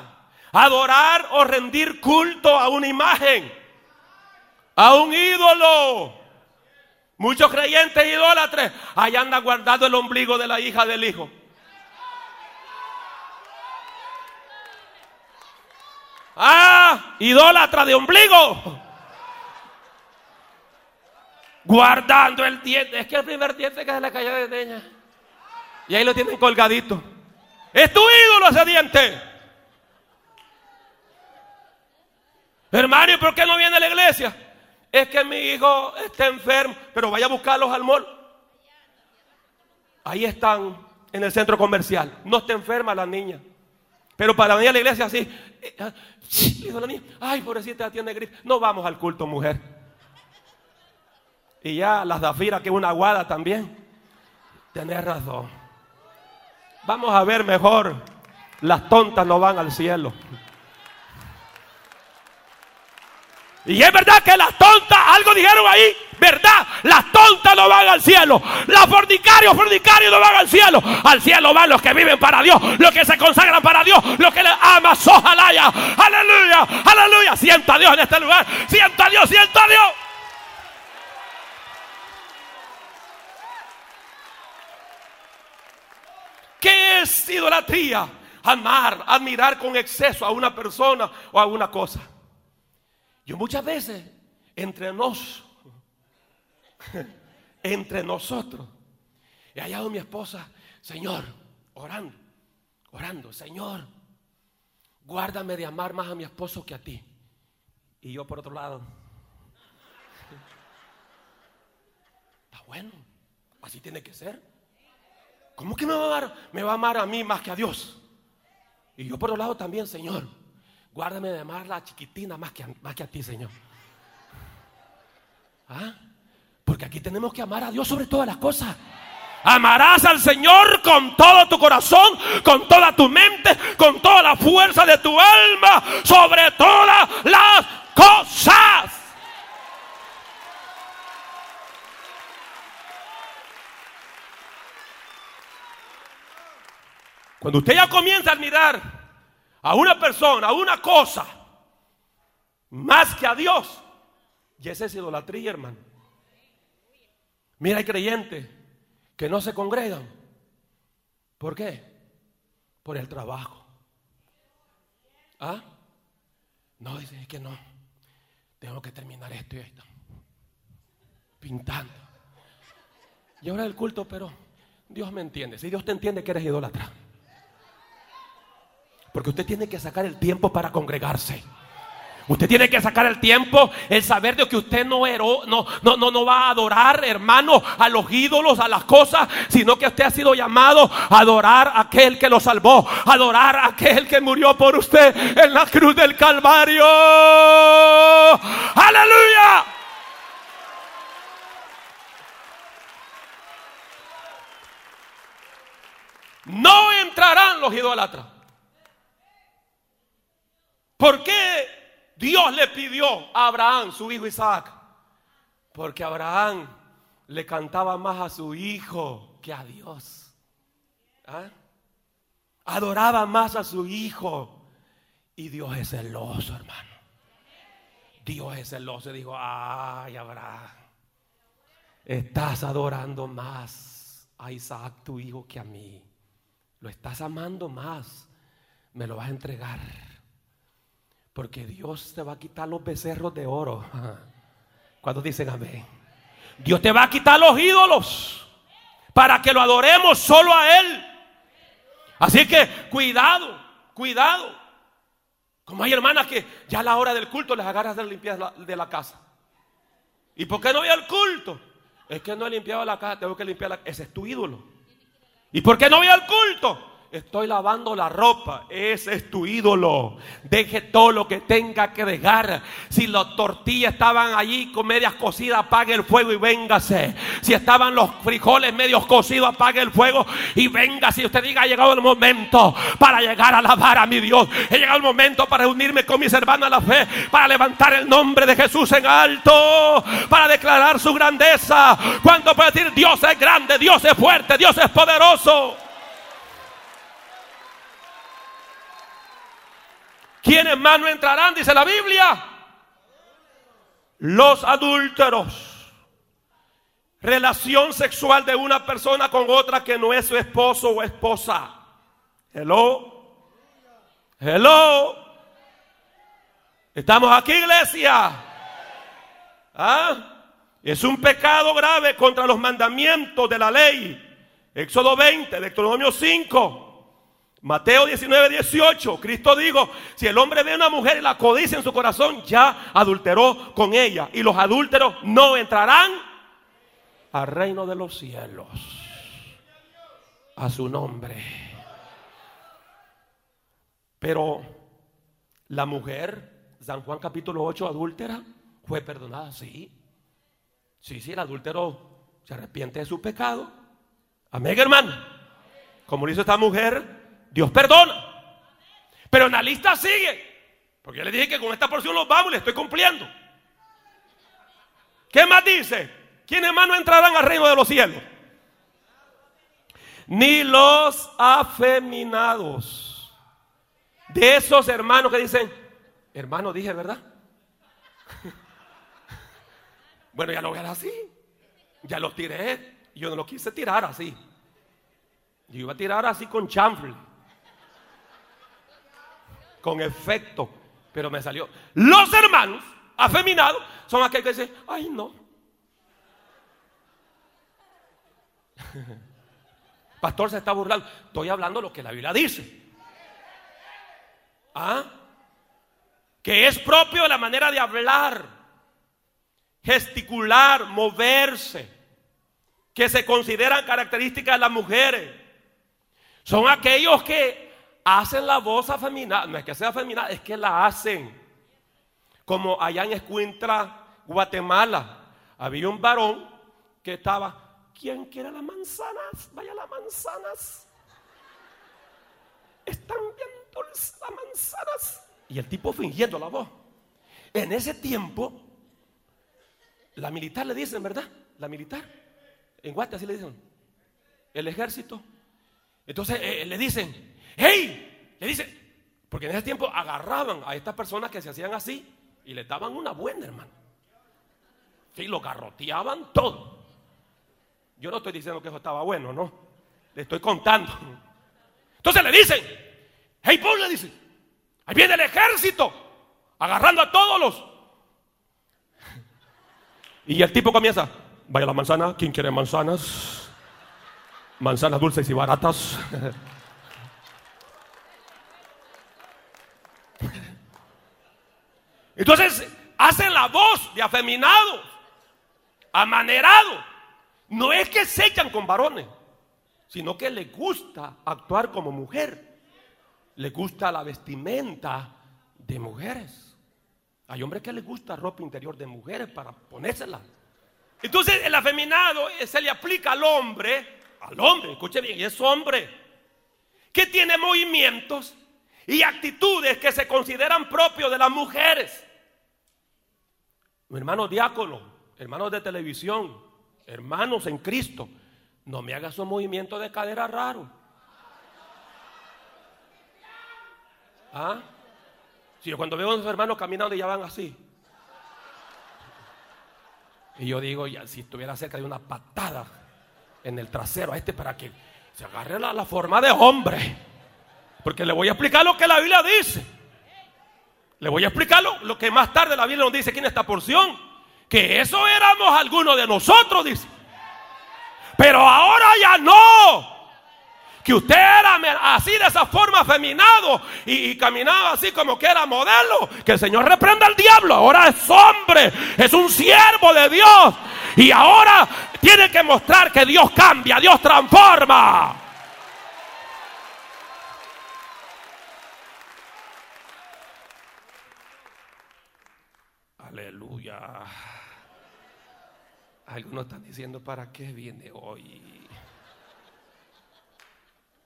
Adorar o rendir culto a una imagen, a un ídolo. Muchos creyentes idólatres, ahí anda guardado el ombligo de la hija del hijo. Ah, idólatra de ombligo. Guardando el diente. Es que el primer diente que se le cayó de teña. Y ahí lo tienen colgadito. Es tu ídolo ese diente. Hermano, ¿y por qué no viene a la iglesia? Es que mi hijo está enfermo, pero vaya a buscarlos al mall. Ahí están en el centro comercial. No está enferma la niña. Pero para venir a la iglesia así, ay, pobrecita, tiene gripe. No vamos al culto, mujer. Y ya las Zafira, que es una aguada también. Tenés razón. Vamos a ver mejor. Las tontas no van al cielo. Y es verdad que las tontas, algo dijeron ahí, verdad, las tontas no van al cielo. Las fornicarios, fornicarios no van al cielo. Al cielo van los que viven para Dios, los que se consagran para Dios, los que le aman, sojalaya. Aleluya, aleluya. Sienta a Dios en este lugar. Sienta a Dios, sienta a Dios. ¿Qué es idolatría? Amar, admirar con exceso a una persona o a una cosa. Yo muchas veces, entre nos, entre nosotros, he hallado a mi esposa, Señor, orando, orando, Señor, guárdame de amar más a mi esposo que a ti. Y yo por otro lado, está bueno, así tiene que ser. ¿Cómo que me va a amar, me va a amar a mí más que a Dios? Y yo por otro lado también, Señor, guárdame de amar a la chiquitina más que a, más que a ti, Señor. ¿Ah? Porque aquí tenemos que amar a Dios sobre todas las cosas. Amarás al Señor con todo tu corazón, con toda tu mente, con toda la fuerza de tu alma, sobre todas las cosas. Cuando usted ya comienza a admirar a una persona, a una cosa, más que a Dios, y esa es idolatría, hermano. Mira, hay creyentes que no se congregan. ¿Por qué? Por el trabajo. ¿Ah? No, dice que no. Tengo que terminar esto y esto. Pintando. Y ahora el culto, pero Dios me entiende. Si Dios te entiende que eres idólatra. Porque usted tiene que sacar el tiempo para congregarse. Usted tiene que sacar el tiempo, el saber de que usted no, no, no, no, no va a adorar, hermano, a los ídolos, a las cosas, sino que usted ha sido llamado a adorar a aquel que lo salvó, adorar a aquel que murió por usted en la cruz del Calvario. Aleluya. No entrarán los idólatras. ¿Por qué Dios le pidió a Abraham, su hijo Isaac? Porque Abraham le cantaba más a su hijo que a Dios. ¿Ah? Adoraba más a su hijo. Y Dios es celoso, hermano. Dios es celoso. Dijo, ay, Abraham, estás adorando más a Isaac, tu hijo, que a mí. Lo estás amando más. Me lo vas a entregar. Porque Dios te va a quitar los becerros de oro. Cuando dicen amén? Dios te va a quitar los ídolos para que lo adoremos solo a Él. Así que cuidado, cuidado. Como hay hermanas que ya a la hora del culto les agarras de limpiar de la casa. ¿Y por qué no voy al culto? Es que no he limpiado la casa, tengo que limpiar la Ese es tu ídolo. ¿Y por qué no voy al culto? Estoy lavando la ropa. Ese es tu ídolo. Deje todo lo que tenga que dejar. Si las tortillas estaban allí con medias cocidas, apague el fuego y véngase. Si estaban los frijoles medios cocidos, apague el fuego y véngase. Si usted diga, ha llegado el momento para llegar a alabar a mi Dios. He llegado el momento para unirme con mis hermanos a la fe. Para levantar el nombre de Jesús en alto. Para declarar su grandeza. Cuando puede decir, Dios es grande, Dios es fuerte, Dios es poderoso. ¿Quiénes más no entrarán? Dice la Biblia. Los adúlteros. Relación sexual de una persona con otra que no es su esposo o esposa. Hello. Hello. Estamos aquí, iglesia. ¿Ah? Es un pecado grave contra los mandamientos de la ley. Éxodo 20, Deuteronomio 5. Mateo 19, 18, Cristo dijo, si el hombre ve a una mujer y la codicia en su corazón, ya adulteró con ella. Y los adúlteros no entrarán al reino de los cielos. A su nombre. Pero la mujer, San Juan capítulo 8, adúltera, fue perdonada, sí. Sí, sí, el adúltero se arrepiente de su pecado. Amén, hermano. como lo hizo esta mujer, Dios perdona. Pero en la lista sigue. Porque yo le dije que con esta porción los vamos y le estoy cumpliendo. ¿Qué más dice? ¿Quiénes más no entrarán al reino de los cielos? Ni los afeminados. De esos hermanos que dicen, hermano, dije, ¿verdad? bueno, ya lo voy a así. Ya lo tiré. Yo no lo quise tirar así. Yo iba a tirar así con chanfle. Con efecto. Pero me salió. Los hermanos afeminados son aquellos que dicen, ay no. Pastor se está burlando. Estoy hablando lo que la Biblia dice. ¿Ah? Que es propio de la manera de hablar, gesticular, moverse, que se consideran características de las mujeres. Son aquellos que hacen la voz afeminada. No es que sea afeminada, es que la hacen. Como allá en Escuintra, Guatemala, había un varón que estaba, ¿quién quiere las manzanas? Vaya las manzanas. Están bien dulces las manzanas. Y el tipo fingiendo la voz. En ese tiempo, la militar le dicen, ¿verdad? La militar. En Guatemala así le dicen. El ejército. Entonces eh, le dicen, hey, le dicen, porque en ese tiempo agarraban a estas personas que se hacían así y le daban una buena, hermano. Sí, lo garroteaban todo. Yo no estoy diciendo que eso estaba bueno, no. Le estoy contando. Entonces le dicen, hey, Paul le dice, ahí viene el ejército, agarrando a todos los. Y el tipo comienza, vaya la manzana, ¿quién quiere manzanas? manzanas dulces y baratas. Entonces hacen la voz de afeminado, amanerado. No es que se echan con varones, sino que les gusta actuar como mujer. Les gusta la vestimenta de mujeres. Hay hombres que les gusta ropa interior de mujeres para ponérsela. Entonces el afeminado se le aplica al hombre al hombre, escuche bien, es hombre, que tiene movimientos y actitudes que se consideran propios de las mujeres. Hermanos diáconos, hermanos de televisión, hermanos en Cristo, no me hagas un movimiento de cadera raro. ¿Ah? Si yo cuando veo a los hermanos caminando ya van así. Y yo digo, si estuviera cerca de una patada en el trasero a este para que se agarre la, la forma de hombre. Porque le voy a explicar lo que la Biblia dice. Le voy a explicar lo, que más tarde la Biblia nos dice aquí en esta porción. Que eso éramos algunos de nosotros, dice. Pero ahora ya no. Que usted era así de esa forma afeminado y, y, caminaba así como que era modelo. Que el Señor reprenda al diablo. Ahora es hombre, es un siervo de Dios. Y ahora tiene que mostrar que Dios cambia, Dios transforma. Aleluya. Algunos están diciendo, ¿para qué viene hoy?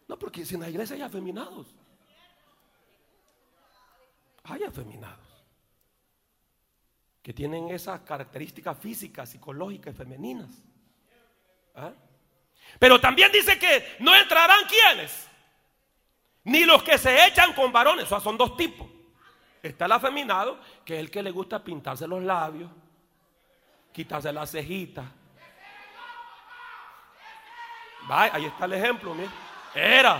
No, porque si en la iglesia hay afeminados. Hay afeminados que tienen esas características físicas, psicológicas femeninas. ¿Ah? Pero también dice que no entrarán quienes, ni los que se echan con varones, o sea, son dos tipos. Está el afeminado, que es el que le gusta pintarse los labios, quitarse las cejitas. ahí está el ejemplo. Era.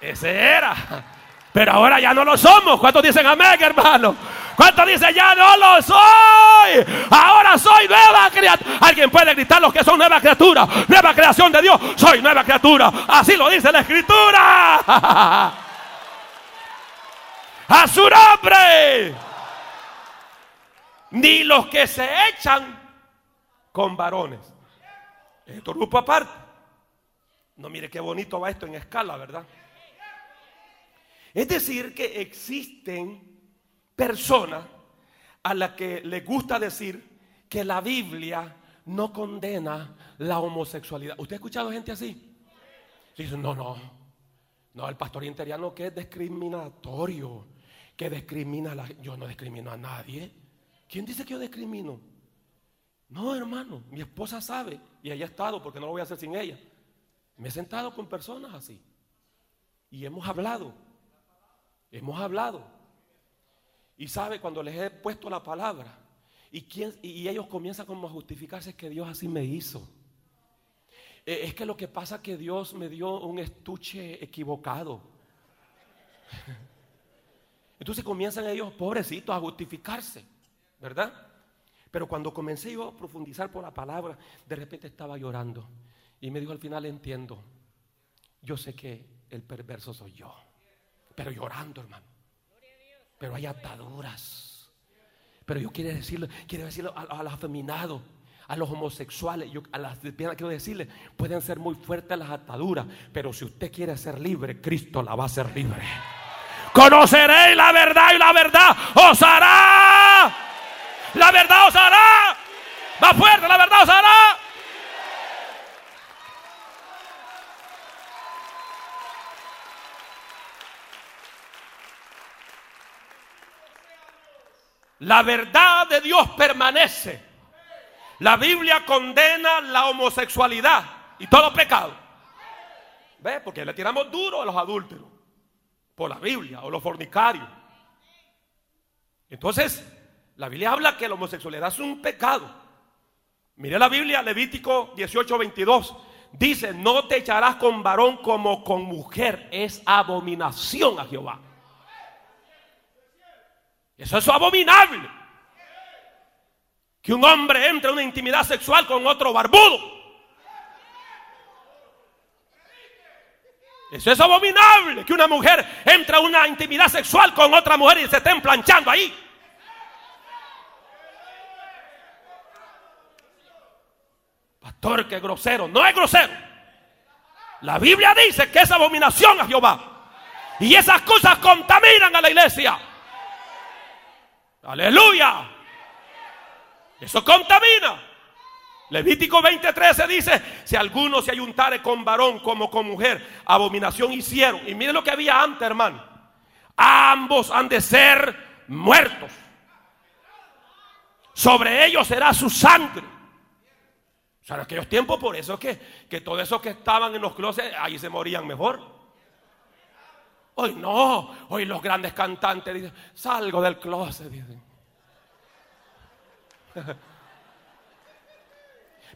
Ese era. Pero ahora ya no lo somos. ¿Cuántos dicen amén, hermano? ¿Cuántos dicen ya no lo soy? Ahora soy nueva criatura. Alguien puede gritar los que son nueva criatura. Nueva creación de Dios. Soy nueva criatura. Así lo dice la escritura. A su nombre. Ni los que se echan con varones. Esto grupo aparte. No mire qué bonito va esto en escala, ¿verdad? Es decir, que existen persona a la que le gusta decir que la Biblia no condena la homosexualidad. ¿Usted ha escuchado gente así? Dice, no, no. No, el pastor interiano que es discriminatorio, que discrimina a la Yo no discrimino a nadie. ¿Quién dice que yo discrimino? No, hermano, mi esposa sabe y ella ha estado porque no lo voy a hacer sin ella. Me he sentado con personas así y hemos hablado. Hemos hablado. Y sabe, cuando les he puesto la palabra y, quién, y ellos comienzan como a justificarse, es que Dios así me hizo. Eh, es que lo que pasa es que Dios me dio un estuche equivocado. Entonces comienzan ellos, pobrecitos, a justificarse, ¿verdad? Pero cuando comencé yo a profundizar por la palabra, de repente estaba llorando. Y me dijo al final, entiendo, yo sé que el perverso soy yo. Pero llorando, hermano. Pero hay ataduras. Pero yo quiero decirlo, quiero decirlo a, los afeminados, a los homosexuales, a las lesbianas quiero decirle, pueden ser muy fuertes las ataduras, pero si usted quiere ser libre, Cristo la va a hacer libre. Conoceréis la verdad y la verdad os hará. La verdad os hará. Más fuerte, la verdad os hará. La verdad de Dios permanece. La Biblia condena la homosexualidad y todo pecado. ¿Ve? Porque le tiramos duro a los adúlteros. Por la Biblia o los fornicarios. Entonces, la Biblia habla que la homosexualidad es un pecado. Mire la Biblia, Levítico 18, 22. Dice, no te echarás con varón como con mujer. Es abominación a Jehová. Eso es abominable. Que un hombre entre en una intimidad sexual con otro barbudo. Eso es abominable. Que una mujer entre en una intimidad sexual con otra mujer y se estén planchando ahí. Pastor, que grosero. No es grosero. La Biblia dice que es abominación a Jehová. Y esas cosas contaminan a la iglesia. Aleluya. Eso contamina. Levítico 20:13 dice, si alguno se ayuntare con varón como con mujer, abominación hicieron. Y miren lo que había antes, hermano. Ambos han de ser muertos. Sobre ellos será su sangre. Sea, en aquellos tiempos, por eso es que, que todos esos que estaban en los closets, ahí se morían mejor. Hoy no, hoy los grandes cantantes dicen, salgo del closet, dicen.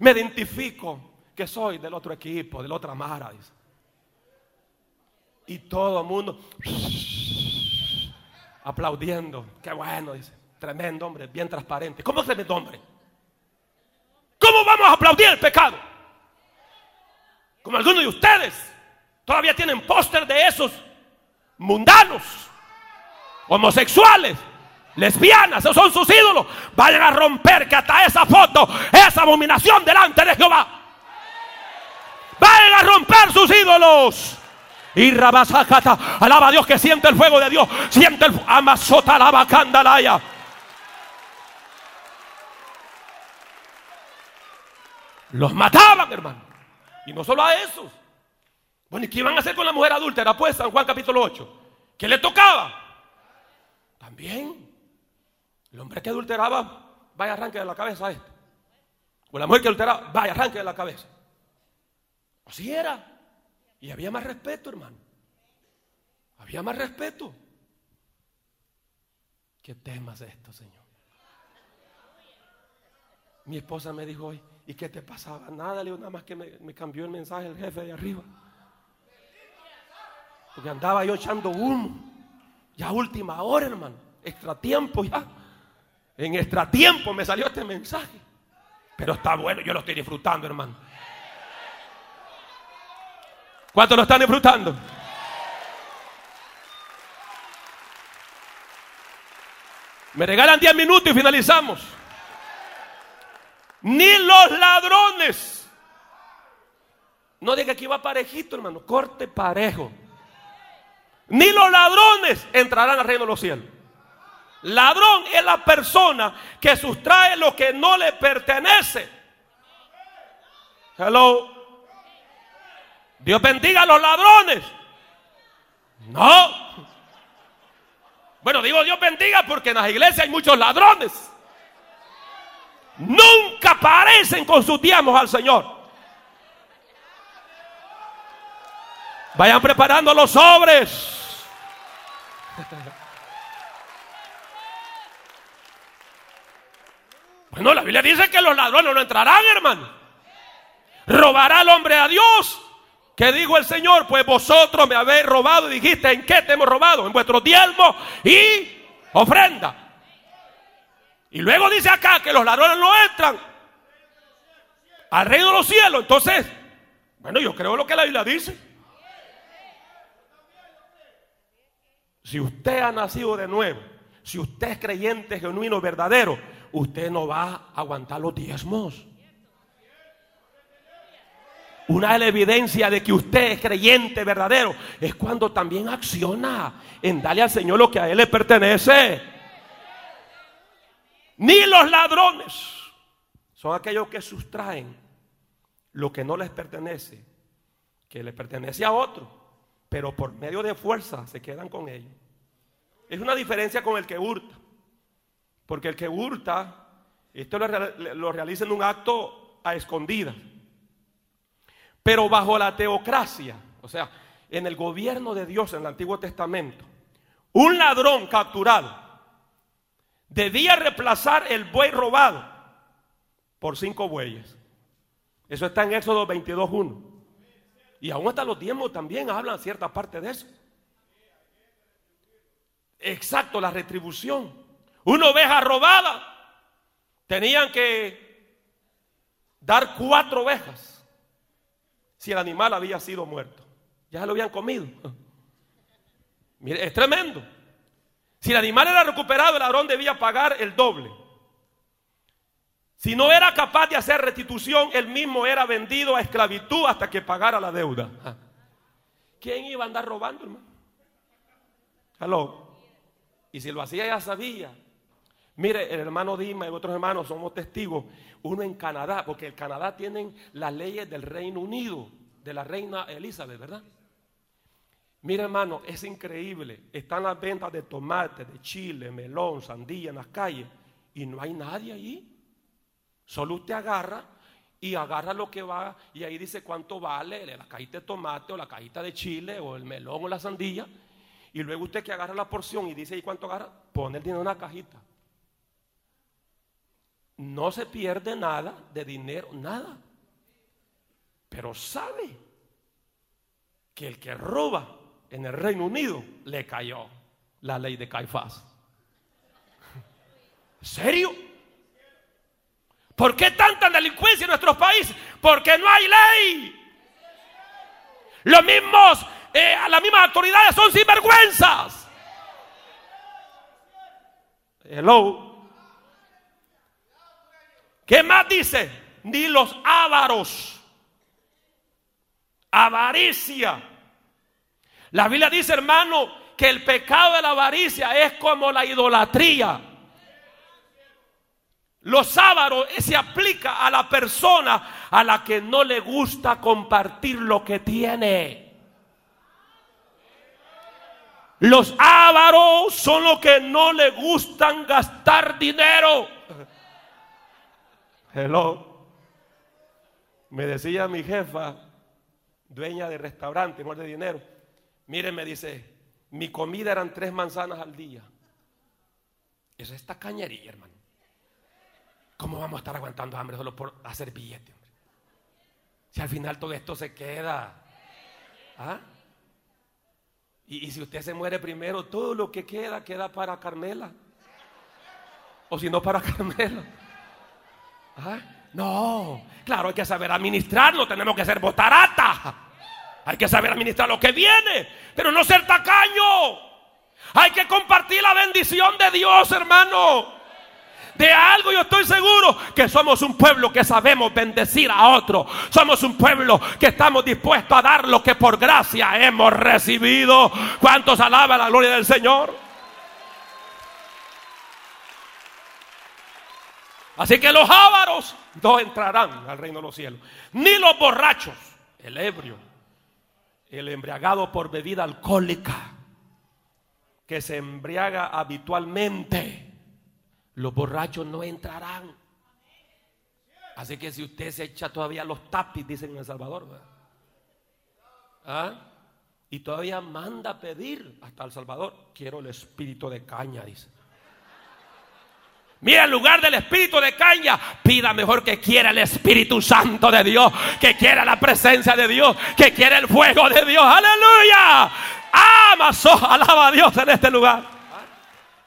Me identifico que soy del otro equipo, del otra mara, dice. Y todo el mundo aplaudiendo. Qué bueno, dice. Tremendo hombre, bien transparente. ¿Cómo tremendo hombre? ¿Cómo vamos a aplaudir el pecado? Como algunos de ustedes todavía tienen póster de esos mundanos, homosexuales, lesbianas, esos son sus ídolos, vayan a romper que hasta esa foto, esa abominación delante de Jehová. Vayan a romper sus ídolos. Y Rabasakata, alaba a Dios que siente el fuego de Dios, siente el amasota la candalaya. Los mataban, hermano. Y no solo a esos. Bueno, ¿y qué iban a hacer con la mujer adúltera? Pues San Juan capítulo 8. ¿Qué le tocaba? También. El hombre que adulteraba, vaya arranque de la cabeza a este. O la mujer que adulteraba, vaya arranque de la cabeza. Así era. Y había más respeto, hermano. Había más respeto. ¿Qué temas es esto, Señor? Mi esposa me dijo hoy, ¿y qué te pasaba? Nada, le digo, nada más que me, me cambió el mensaje el jefe de arriba. Porque andaba yo echando humo. Ya última hora, hermano. Extra tiempo ya. En extra tiempo me salió este mensaje. Pero está bueno, yo lo estoy disfrutando, hermano. ¿Cuántos lo están disfrutando? Me regalan 10 minutos y finalizamos. Ni los ladrones. No diga que iba parejito, hermano. Corte parejo. Ni los ladrones entrarán al reino de los cielos. Ladrón es la persona que sustrae lo que no le pertenece. Hello. Dios bendiga a los ladrones. No. Bueno, digo Dios bendiga porque en las iglesias hay muchos ladrones. Nunca parecen con sus diezmos al Señor. Vayan preparando los sobres. Bueno, la Biblia dice que los ladrones no entrarán, hermano. Robará el hombre a Dios. ¿Qué dijo el Señor? Pues vosotros me habéis robado y dijiste, ¿en qué te hemos robado? En vuestro diezmo y ofrenda. Y luego dice acá que los ladrones no entran al reino de los cielos. Entonces, bueno, yo creo lo que la Biblia dice. Si usted ha nacido de nuevo, si usted es creyente genuino, verdadero, usted no va a aguantar los diezmos. Una de las evidencias de que usted es creyente verdadero es cuando también acciona en darle al Señor lo que a Él le pertenece. Ni los ladrones son aquellos que sustraen lo que no les pertenece, que le pertenece a otro, pero por medio de fuerza se quedan con ellos. Es una diferencia con el que hurta, porque el que hurta, esto lo, realiza en un acto a escondidas. Pero bajo la teocracia, o sea, en el gobierno de Dios en el Antiguo Testamento, un ladrón capturado debía reemplazar el buey robado por cinco bueyes. Eso está en Éxodo 22.1. Y aún hasta los diezmos también hablan cierta parte de eso. Exacto, la retribución. Una oveja robada. Tenían que dar cuatro ovejas si el animal había sido muerto. Ya lo habían comido. Mire, es tremendo. Si el animal era recuperado, el ladrón debía pagar el doble. Si no era capaz de hacer restitución, él mismo era vendido a esclavitud hasta que pagara la deuda. ¿Quién iba a andar robando, hermano? Hello. Y si lo hacía, ya sabía. Mire, el hermano Dima y otros hermanos somos testigos. Uno en Canadá, porque en Canadá tienen las leyes del Reino Unido, de la reina Elizabeth, ¿verdad? Mire, hermano, es increíble. Están las ventas de tomate, de chile, melón, sandía en las calles y no hay nadie allí. Solo usted agarra y agarra lo que va y ahí dice cuánto vale la cajita de tomate o la cajita de chile o el melón o la sandía. Y luego usted que agarra la porción y dice, ¿y cuánto agarra? Pone el dinero en una cajita no se pierde nada de dinero, nada. Pero sabe que el que roba en el Reino Unido le cayó la ley de Caifás. ¿Serio? ¿Por qué tanta delincuencia en nuestros países? Porque no hay ley. Los mismos, eh, las mismas autoridades son sinvergüenzas. Hello. ¿Qué más dice? Ni los ávaros. Avaricia. La Biblia dice, hermano, que el pecado de la avaricia es como la idolatría. Los ávaros se aplica a la persona a la que no le gusta compartir lo que tiene. Los ávaros son los que no le gustan gastar dinero. Hello. Me decía mi jefa, dueña de restaurante, no de dinero. Mire, me dice, mi comida eran tres manzanas al día. Eso es esta cañería, hermano. ¿Cómo vamos a estar aguantando hambre solo por hacer billete? Si al final todo esto se queda. ¿Ah? Y, si usted se muere primero, todo lo que queda queda para Carmela. O si no, para Carmela. ¿Ah? No, claro, hay que saber administrar, no tenemos que ser botarata. Hay que saber administrar lo que viene, pero no ser tacaño. Hay que compartir la bendición de Dios, hermano. De algo yo estoy seguro que somos un pueblo que sabemos bendecir a otro. Somos un pueblo que estamos dispuestos a dar lo que por gracia hemos recibido. ¿Cuántos alaban la gloria del Señor? Así que los ávaros no entrarán al reino de los cielos. Ni los borrachos, el ebrio, el embriagado por bebida alcohólica, que se embriaga habitualmente, los borrachos no entrarán. Así que si usted se echa todavía los tapis, dicen en El Salvador, ¿Ah? y todavía manda a pedir hasta El Salvador, quiero el espíritu de caña, dice. Mira, en lugar del espíritu de caña, pida mejor que quiera el Espíritu Santo de Dios, que quiera la presencia de Dios, que quiera el fuego de Dios. Aleluya. Amazo, alaba a Dios en este lugar.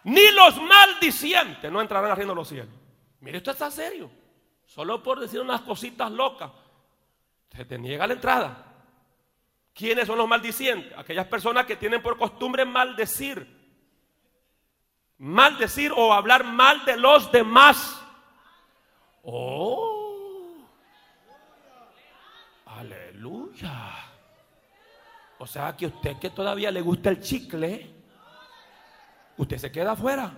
Ni los maldicientes no entrarán al reino de los cielos. Mire, esto está serio. Solo por decir unas cositas locas, se te niega la entrada. ¿Quiénes son los maldicientes? Aquellas personas que tienen por costumbre maldecir maldecir o hablar mal de los demás. Oh, aleluya. O sea que usted que todavía le gusta el chicle, usted se queda afuera.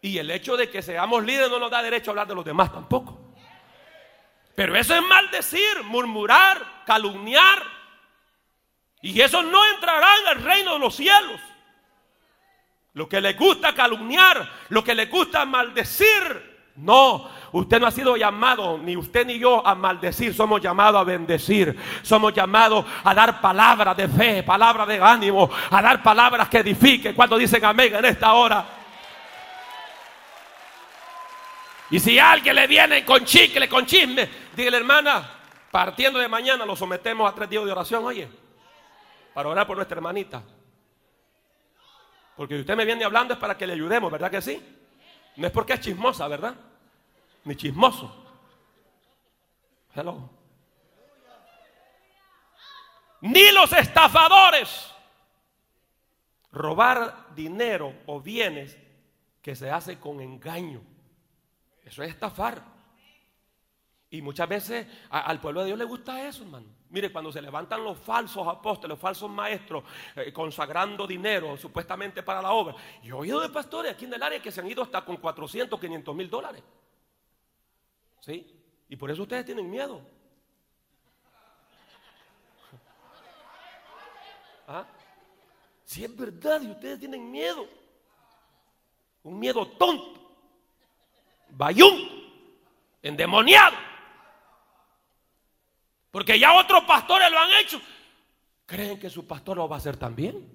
Y el hecho de que seamos líderes no nos da derecho a hablar de los demás tampoco. Pero eso es maldecir, murmurar, calumniar. Y eso no entrará en el reino de los cielos. Lo que le gusta calumniar, lo que le gusta maldecir. No, usted no ha sido llamado, ni usted ni yo, a maldecir. Somos llamados a bendecir. Somos llamados a dar palabras de fe, palabras de ánimo, a dar palabras que edifiquen. Cuando dicen amén en esta hora. Y si a alguien le viene con chicle, con chisme, dígale, hermana, partiendo de mañana lo sometemos a tres días de oración, oye, para orar por nuestra hermanita. Porque usted me viene hablando es para que le ayudemos, ¿verdad que sí? No es porque es chismosa, ¿verdad? Ni chismoso. Hello. Ni los estafadores. Robar dinero o bienes que se hace con engaño. Eso es estafar. Y muchas veces al pueblo de Dios le gusta eso, hermano. Mire, cuando se levantan los falsos apóstoles, los falsos maestros, eh, consagrando dinero supuestamente para la obra. Yo he oído de pastores aquí en el área que se han ido hasta con 400, 500 mil dólares. ¿Sí? Y por eso ustedes tienen miedo. ¿Ah? Si es verdad y ustedes tienen miedo. Un miedo tonto. Bayún. Endemoniado. Porque ya otros pastores lo han hecho. ¿Creen que su pastor lo va a hacer también?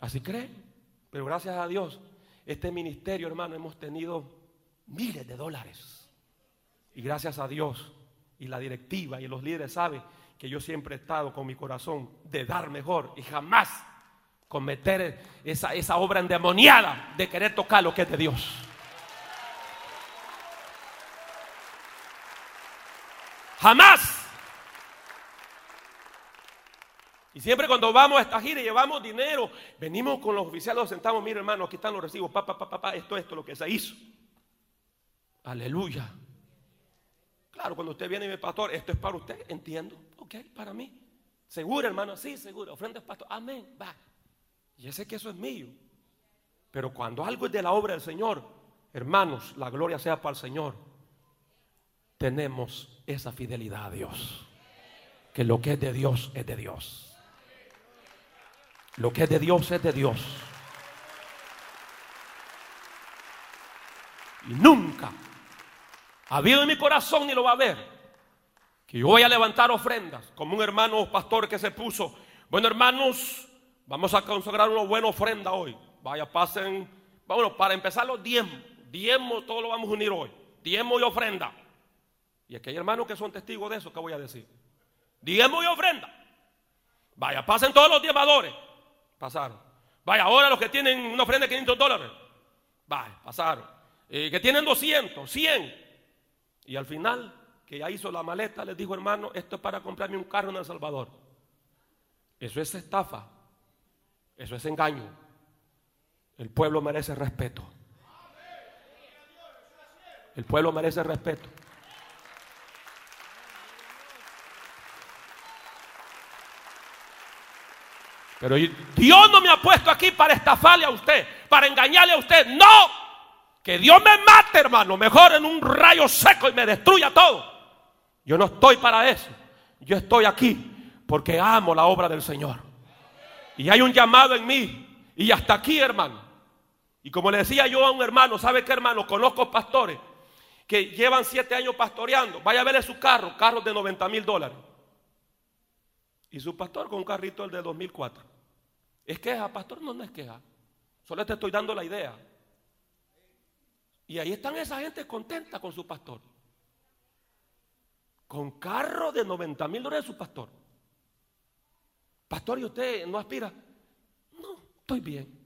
Así creen. Pero gracias a Dios, este ministerio, hermano, hemos tenido miles de dólares. Y gracias a Dios y la directiva y los líderes saben que yo siempre he estado con mi corazón de dar mejor y jamás cometer esa, esa obra endemoniada de querer tocar lo que es de Dios. Jamás. Y siempre cuando vamos a esta gira y llevamos dinero, venimos con los oficiales, nos sentamos, mire hermano, aquí están los recibos, papá, papá, papá, esto, esto, lo que se hizo. Aleluya. Claro, cuando usted viene y me pastor, esto es para usted, entiendo, ok, para mí. Seguro, hermano, sí, seguro, ofrenda pastor, amén, va. Y sé que eso es mío. Pero cuando algo es de la obra del Señor, hermanos, la gloria sea para el Señor tenemos esa fidelidad a Dios. Que lo que es de Dios es de Dios. Lo que es de Dios es de Dios. Y nunca ha habido en mi corazón ni lo va a haber que yo voy a levantar ofrendas como un hermano pastor que se puso. Bueno, hermanos, vamos a consagrar una buena ofrenda hoy. Vaya, pasen. Bueno, para empezar los diezmos. Diezmos, todo lo vamos a unir hoy. Diezmo y ofrenda. Y aquí hay hermanos que son testigos de eso, ¿qué voy a decir? Diezmo y ofrenda. Vaya, pasen todos los diezmadores. Pasaron. Vaya, ahora los que tienen una ofrenda de 500 dólares. Vaya, pasaron. Eh, que tienen 200, 100. Y al final, que ya hizo la maleta, les dijo, hermano, esto es para comprarme un carro en El Salvador. Eso es estafa. Eso es engaño. El pueblo merece respeto. El pueblo merece respeto. Pero Dios no me ha puesto aquí para estafarle a usted, para engañarle a usted. No. Que Dios me mate, hermano. Mejor en un rayo seco y me destruya todo. Yo no estoy para eso. Yo estoy aquí porque amo la obra del Señor. Y hay un llamado en mí. Y hasta aquí, hermano. Y como le decía yo a un hermano, ¿sabe qué hermano? Conozco pastores que llevan siete años pastoreando. Vaya a ver su carro, carros de 90 mil dólares. Y su pastor con un carrito el de 2004. ¿Es queja, pastor? No, no es queja. Solo te estoy dando la idea. Y ahí están esa gente contenta con su pastor. Con carro de 90 mil dólares su pastor. Pastor, ¿y usted no aspira? No, estoy bien.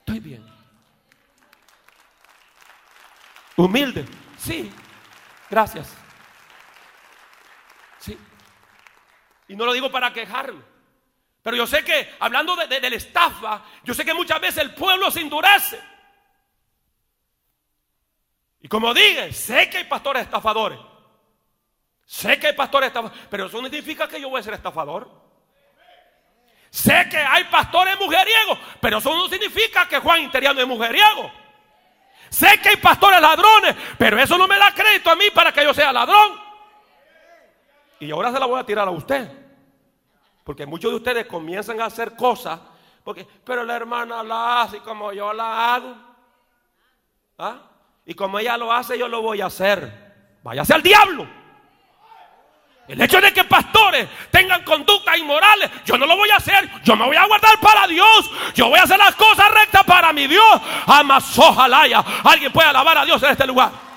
Estoy bien. Humilde. Sí. Gracias. Sí. Y no lo digo para quejarme. Pero yo sé que, hablando de, la estafa, yo sé que muchas veces el pueblo se endurece. Y como dije, sé que hay pastores estafadores. Sé que hay pastores estafadores. Pero eso no significa que yo voy a ser estafador. Sé que hay pastores mujeriegos. Pero eso no significa que Juan Interiano es mujeriego. Sé que hay pastores ladrones. Pero eso no me da crédito a mí para que yo sea ladrón. Y ahora se la voy a tirar a usted. Porque muchos de ustedes comienzan a hacer cosas, porque, pero la hermana la hace como yo la hago. ¿Ah? Y como ella lo hace, yo lo voy a hacer. Váyase al diablo. El hecho de que pastores tengan conductas inmorales, yo no lo voy a hacer. Yo me voy a guardar para Dios. Yo voy a hacer las cosas rectas para mi Dios. Amas, ojalá alguien pueda alabar a Dios en este lugar.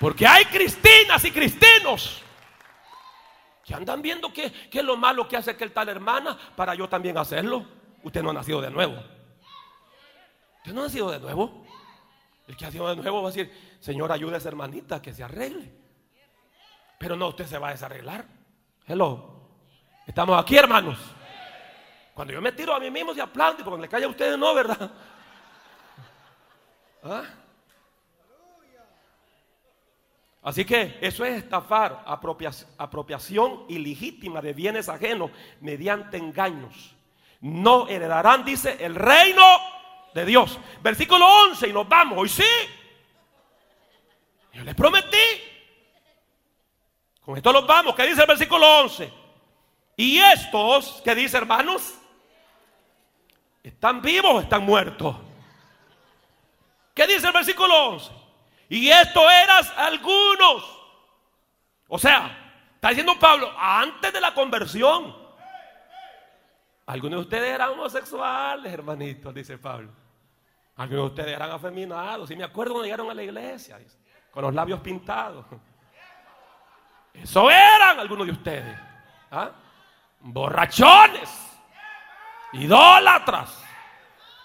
Porque hay cristinas y cristinos que andan viendo qué, es lo malo que hace aquel tal hermana para yo también hacerlo. Usted no ha nacido de nuevo. Usted no ha nacido de nuevo. El que ha nacido de nuevo va a decir, Señor, ayude a esa hermanita que se arregle. Pero no, usted se va a desarreglar. Hello. Estamos aquí, hermanos. Cuando yo me tiro a mí mismo y aplaudo, y cuando le cae a ustedes no, ¿verdad? ¿Ah? Así que eso es estafar, apropiación ilegítima de bienes ajenos mediante engaños. No heredarán, dice, el reino de Dios. Versículo 11 y nos vamos. Hoy sí. Yo les prometí. Con esto nos vamos. ¿Qué dice el versículo 11? Y estos, ¿qué dice hermanos? ¿Están vivos o están muertos? ¿Qué dice el versículo 11? Y esto eras algunos. O sea, está diciendo Pablo, antes de la conversión. Algunos de ustedes eran homosexuales, hermanitos, dice Pablo. Algunos de ustedes eran afeminados. Y me acuerdo cuando llegaron a la iglesia, con los labios pintados. Eso eran algunos de ustedes. ¿ah? Borrachones, idólatras,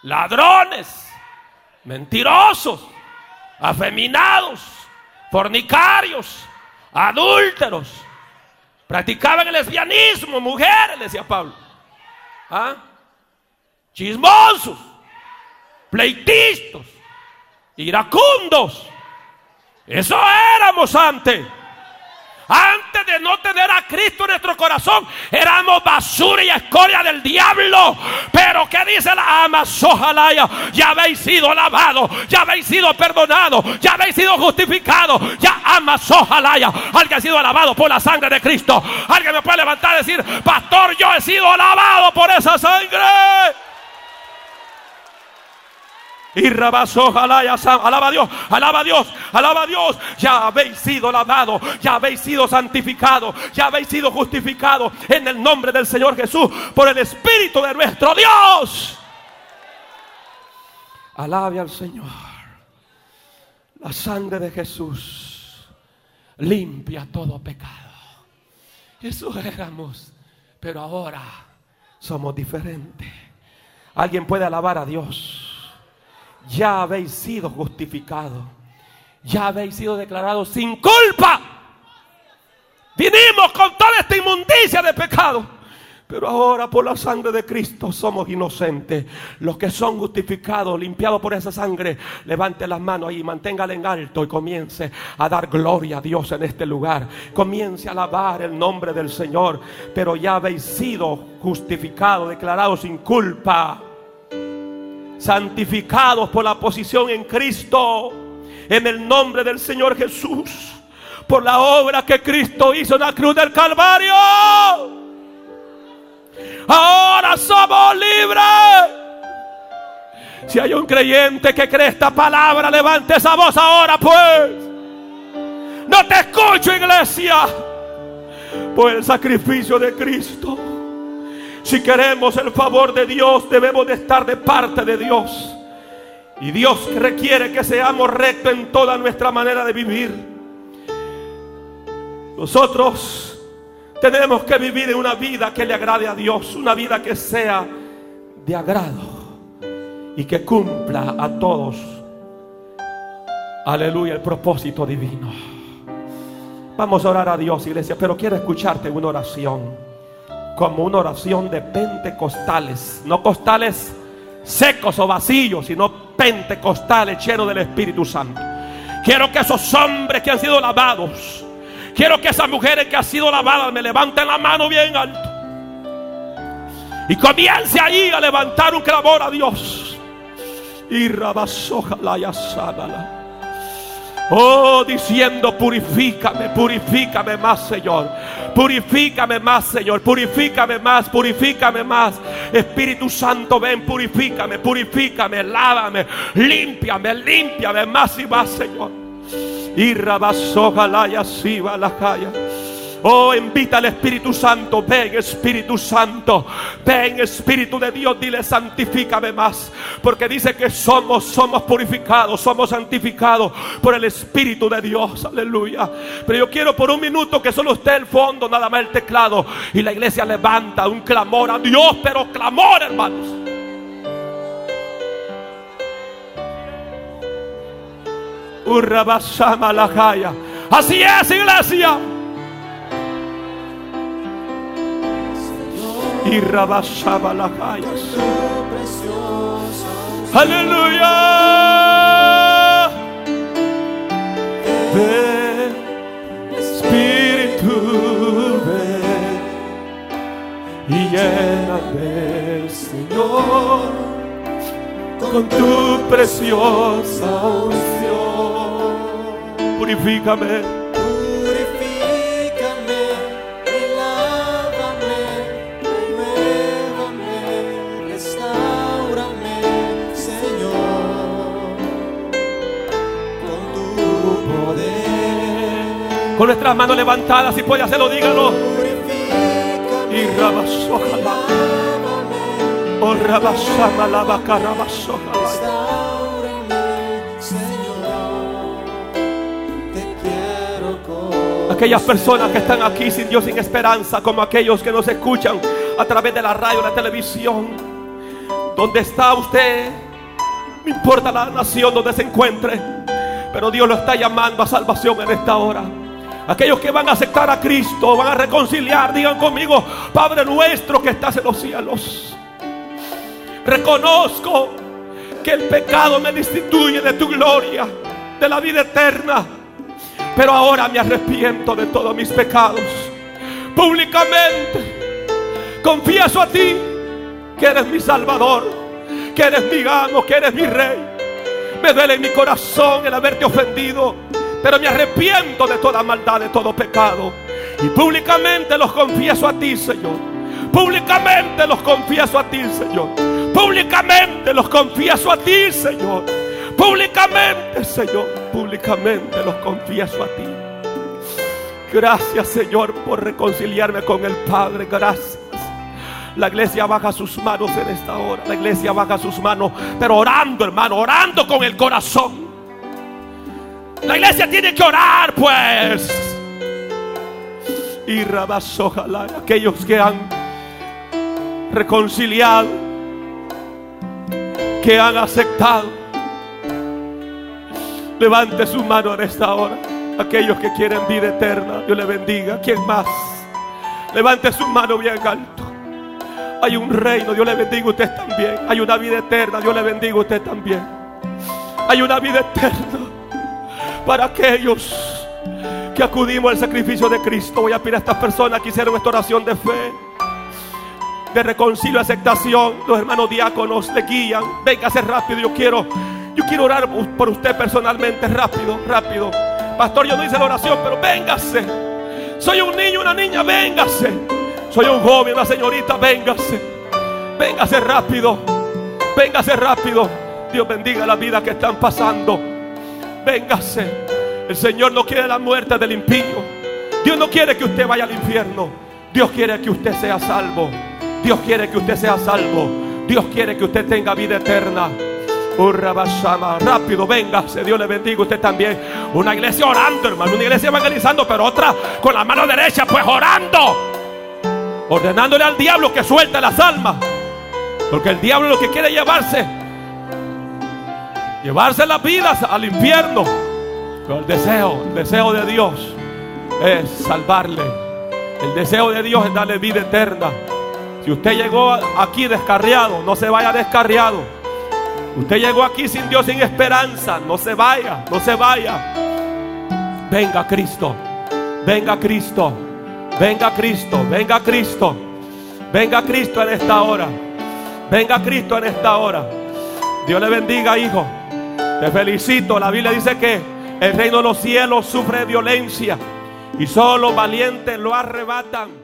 ladrones, mentirosos afeminados, fornicarios, adúlteros, practicaban el lesbianismo, mujeres, decía Pablo. ¿Ah? Chismosos, pleitistas, iracundos. Eso éramos antes. Antes de no tener a Cristo en nuestro corazón, éramos basura y escoria del diablo. Pero ¿qué dice la ama? Sojalaya? Ya habéis sido lavados, ya habéis sido perdonados, ya habéis sido justificados. Ya ama Sojalaya? Alguien ha sido alabado por la sangre de Cristo. Alguien me puede levantar y decir, Pastor, yo he sido lavado por esa sangre. Y rabazo, alaba a Dios, alaba a Dios, alaba a Dios. Ya habéis sido lavados, ya habéis sido santificados, ya habéis sido justificados en el nombre del Señor Jesús por el Espíritu de nuestro Dios. Alabe al Señor. La sangre de Jesús limpia todo pecado. Eso éramos, pero ahora somos diferentes. Alguien puede alabar a Dios ya habéis sido justificados. Ya habéis sido declarados sin culpa. Vinimos con toda esta inmundicia de pecado. Pero ahora por la sangre de Cristo somos inocentes. Los que son justificados, limpiados por esa sangre, levante las manos ahí, manténgala en alto y comience a dar gloria a Dios en este lugar. Comience a alabar el nombre del Señor. Pero ya habéis sido justificados, declarados sin culpa santificados por la posición en Cristo. en el nombre del Señor Jesús, por la obra que Cristo hizo en la cruz del Calvario. Ahora somos libres. Si hay un creyente que cree esta palabra, levante esa voz ahora, pues. No te escucho, iglesia. Por el sacrificio de Cristo. Si queremos el favor de Dios, debemos de estar de parte de Dios. Y Dios requiere que seamos rectos en toda nuestra manera de vivir. Nosotros tenemos que vivir en una vida que le agrade a Dios, una vida que sea de agrado y que cumpla a todos, aleluya, el propósito divino. Vamos a orar a Dios, iglesia, pero quiero escucharte una oración, como una oración de pentecostales, no costales secos o vacíos, sino pentecostales llenos del Espíritu Santo. Quiero que esos hombres que han sido lavados, quiero que esas mujeres que han sido lavadas me levanten la mano bien alto. Y comience ahí a levantar un clamor a Dios. Y rabasojalaya sábala. Oh, diciendo, purifícame, purifícame más, Señor. Purifícame más, Señor. Purifícame más, purifícame más. Espíritu Santo, ven, purifícame, purifícame, lávame, límpiame, límpiame más y más, Señor. Y rabasojalaya siba la calla. Oh, invita al Espíritu Santo. Ven, Espíritu Santo. Ven, Espíritu de Dios. Dile, santifícame más. Porque dice que somos, somos purificados, somos santificados por el Espíritu de Dios. Aleluya. Pero yo quiero por un minuto que solo esté el fondo, nada más el teclado. Y la iglesia levanta un clamor a Dios, pero clamor, hermanos. Urrabasama la Así es, iglesia. Y rabasaba las calles. Aleluya. Ven, Espíritu, ven y lléname, Señor, con tu preciosa unción. Purifícame. Con nuestras manos levantadas. Si puede hacerlo, dígalo. Y rabas, ojalá. Oh, rabasama la vaca, Aquellas personas que están aquí sin Dios, sin esperanza, como aquellos que nos escuchan a través de la radio, la televisión. ¿Dónde está usted? No importa la nación donde se encuentre, pero Dios lo está llamando a salvación en esta hora. Aquellos que van a aceptar a Cristo, van a reconciliar, digan conmigo, Padre nuestro que estás en los cielos. Reconozco que el pecado me destituye de tu gloria, de la vida eterna. Pero ahora me arrepiento de todos mis pecados. Públicamente confieso a ti que eres mi Salvador, que eres mi amo, que eres mi Rey. Me duele en mi corazón el haberte ofendido. Pero me arrepiento de toda maldad, de todo pecado. Y públicamente los confieso a ti, Señor. Públicamente los confieso a ti, Señor. Públicamente los confieso a ti, Señor. Públicamente, Señor. Públicamente los confieso a ti. Gracias, Señor, por reconciliarme con el Padre. Gracias. La iglesia baja sus manos en esta hora. La iglesia baja sus manos, pero orando, hermano, orando con el corazón. La iglesia tiene que orar, pues. Y rabas, ojalá aquellos que han reconciliado, que han aceptado, levante su mano en esta hora. Aquellos que quieren vida eterna, Dios le bendiga. ¿Quién más? Levante su mano bien alto. Hay un reino, Dios le bendiga a usted también. Hay una vida eterna, Dios le bendiga a usted también. Hay una vida eterna para aquellos que acudimos al sacrificio de Cristo. Voy a pedir a estas personas que hicieron esta oración de fe, de reconcilio, aceptación. Los hermanos diáconos le guían. Venga, rápido. Yo quiero Yo quiero orar por usted personalmente, rápido, rápido. Pastor, yo no hice la oración, pero véngase. Soy un niño, una niña, véngase. Soy un joven, una señorita, véngase. Véngase rápido. Véngase rápido. Dios bendiga la vida que están pasando. Véngase. El Señor no quiere la muerte del impío. Dios no quiere que usted vaya al infierno. Dios quiere que usted sea salvo. Dios quiere que usted sea salvo. Dios quiere que usted tenga vida eterna. Rápido, véngase. Dios le bendiga usted también. Una iglesia orando, hermano. Una iglesia evangelizando, pero otra con la mano derecha, pues orando. Ordenándole al diablo que suelte las almas. Porque el diablo lo que quiere llevarse. Llevarse las vidas al infierno. Pero el deseo, el deseo de Dios es salvarle. El deseo de Dios es darle vida eterna. Si usted llegó aquí descarriado, no se vaya descarriado. Usted llegó aquí sin Dios, sin esperanza. No se vaya, no se vaya. Venga Cristo, venga Cristo, venga Cristo, venga Cristo. Venga Cristo en esta hora. Venga Cristo en esta hora. Dios le bendiga, hijo. Te felicito. La Biblia dice que el reino de los cielos sufre violencia y solo valientes lo arrebatan.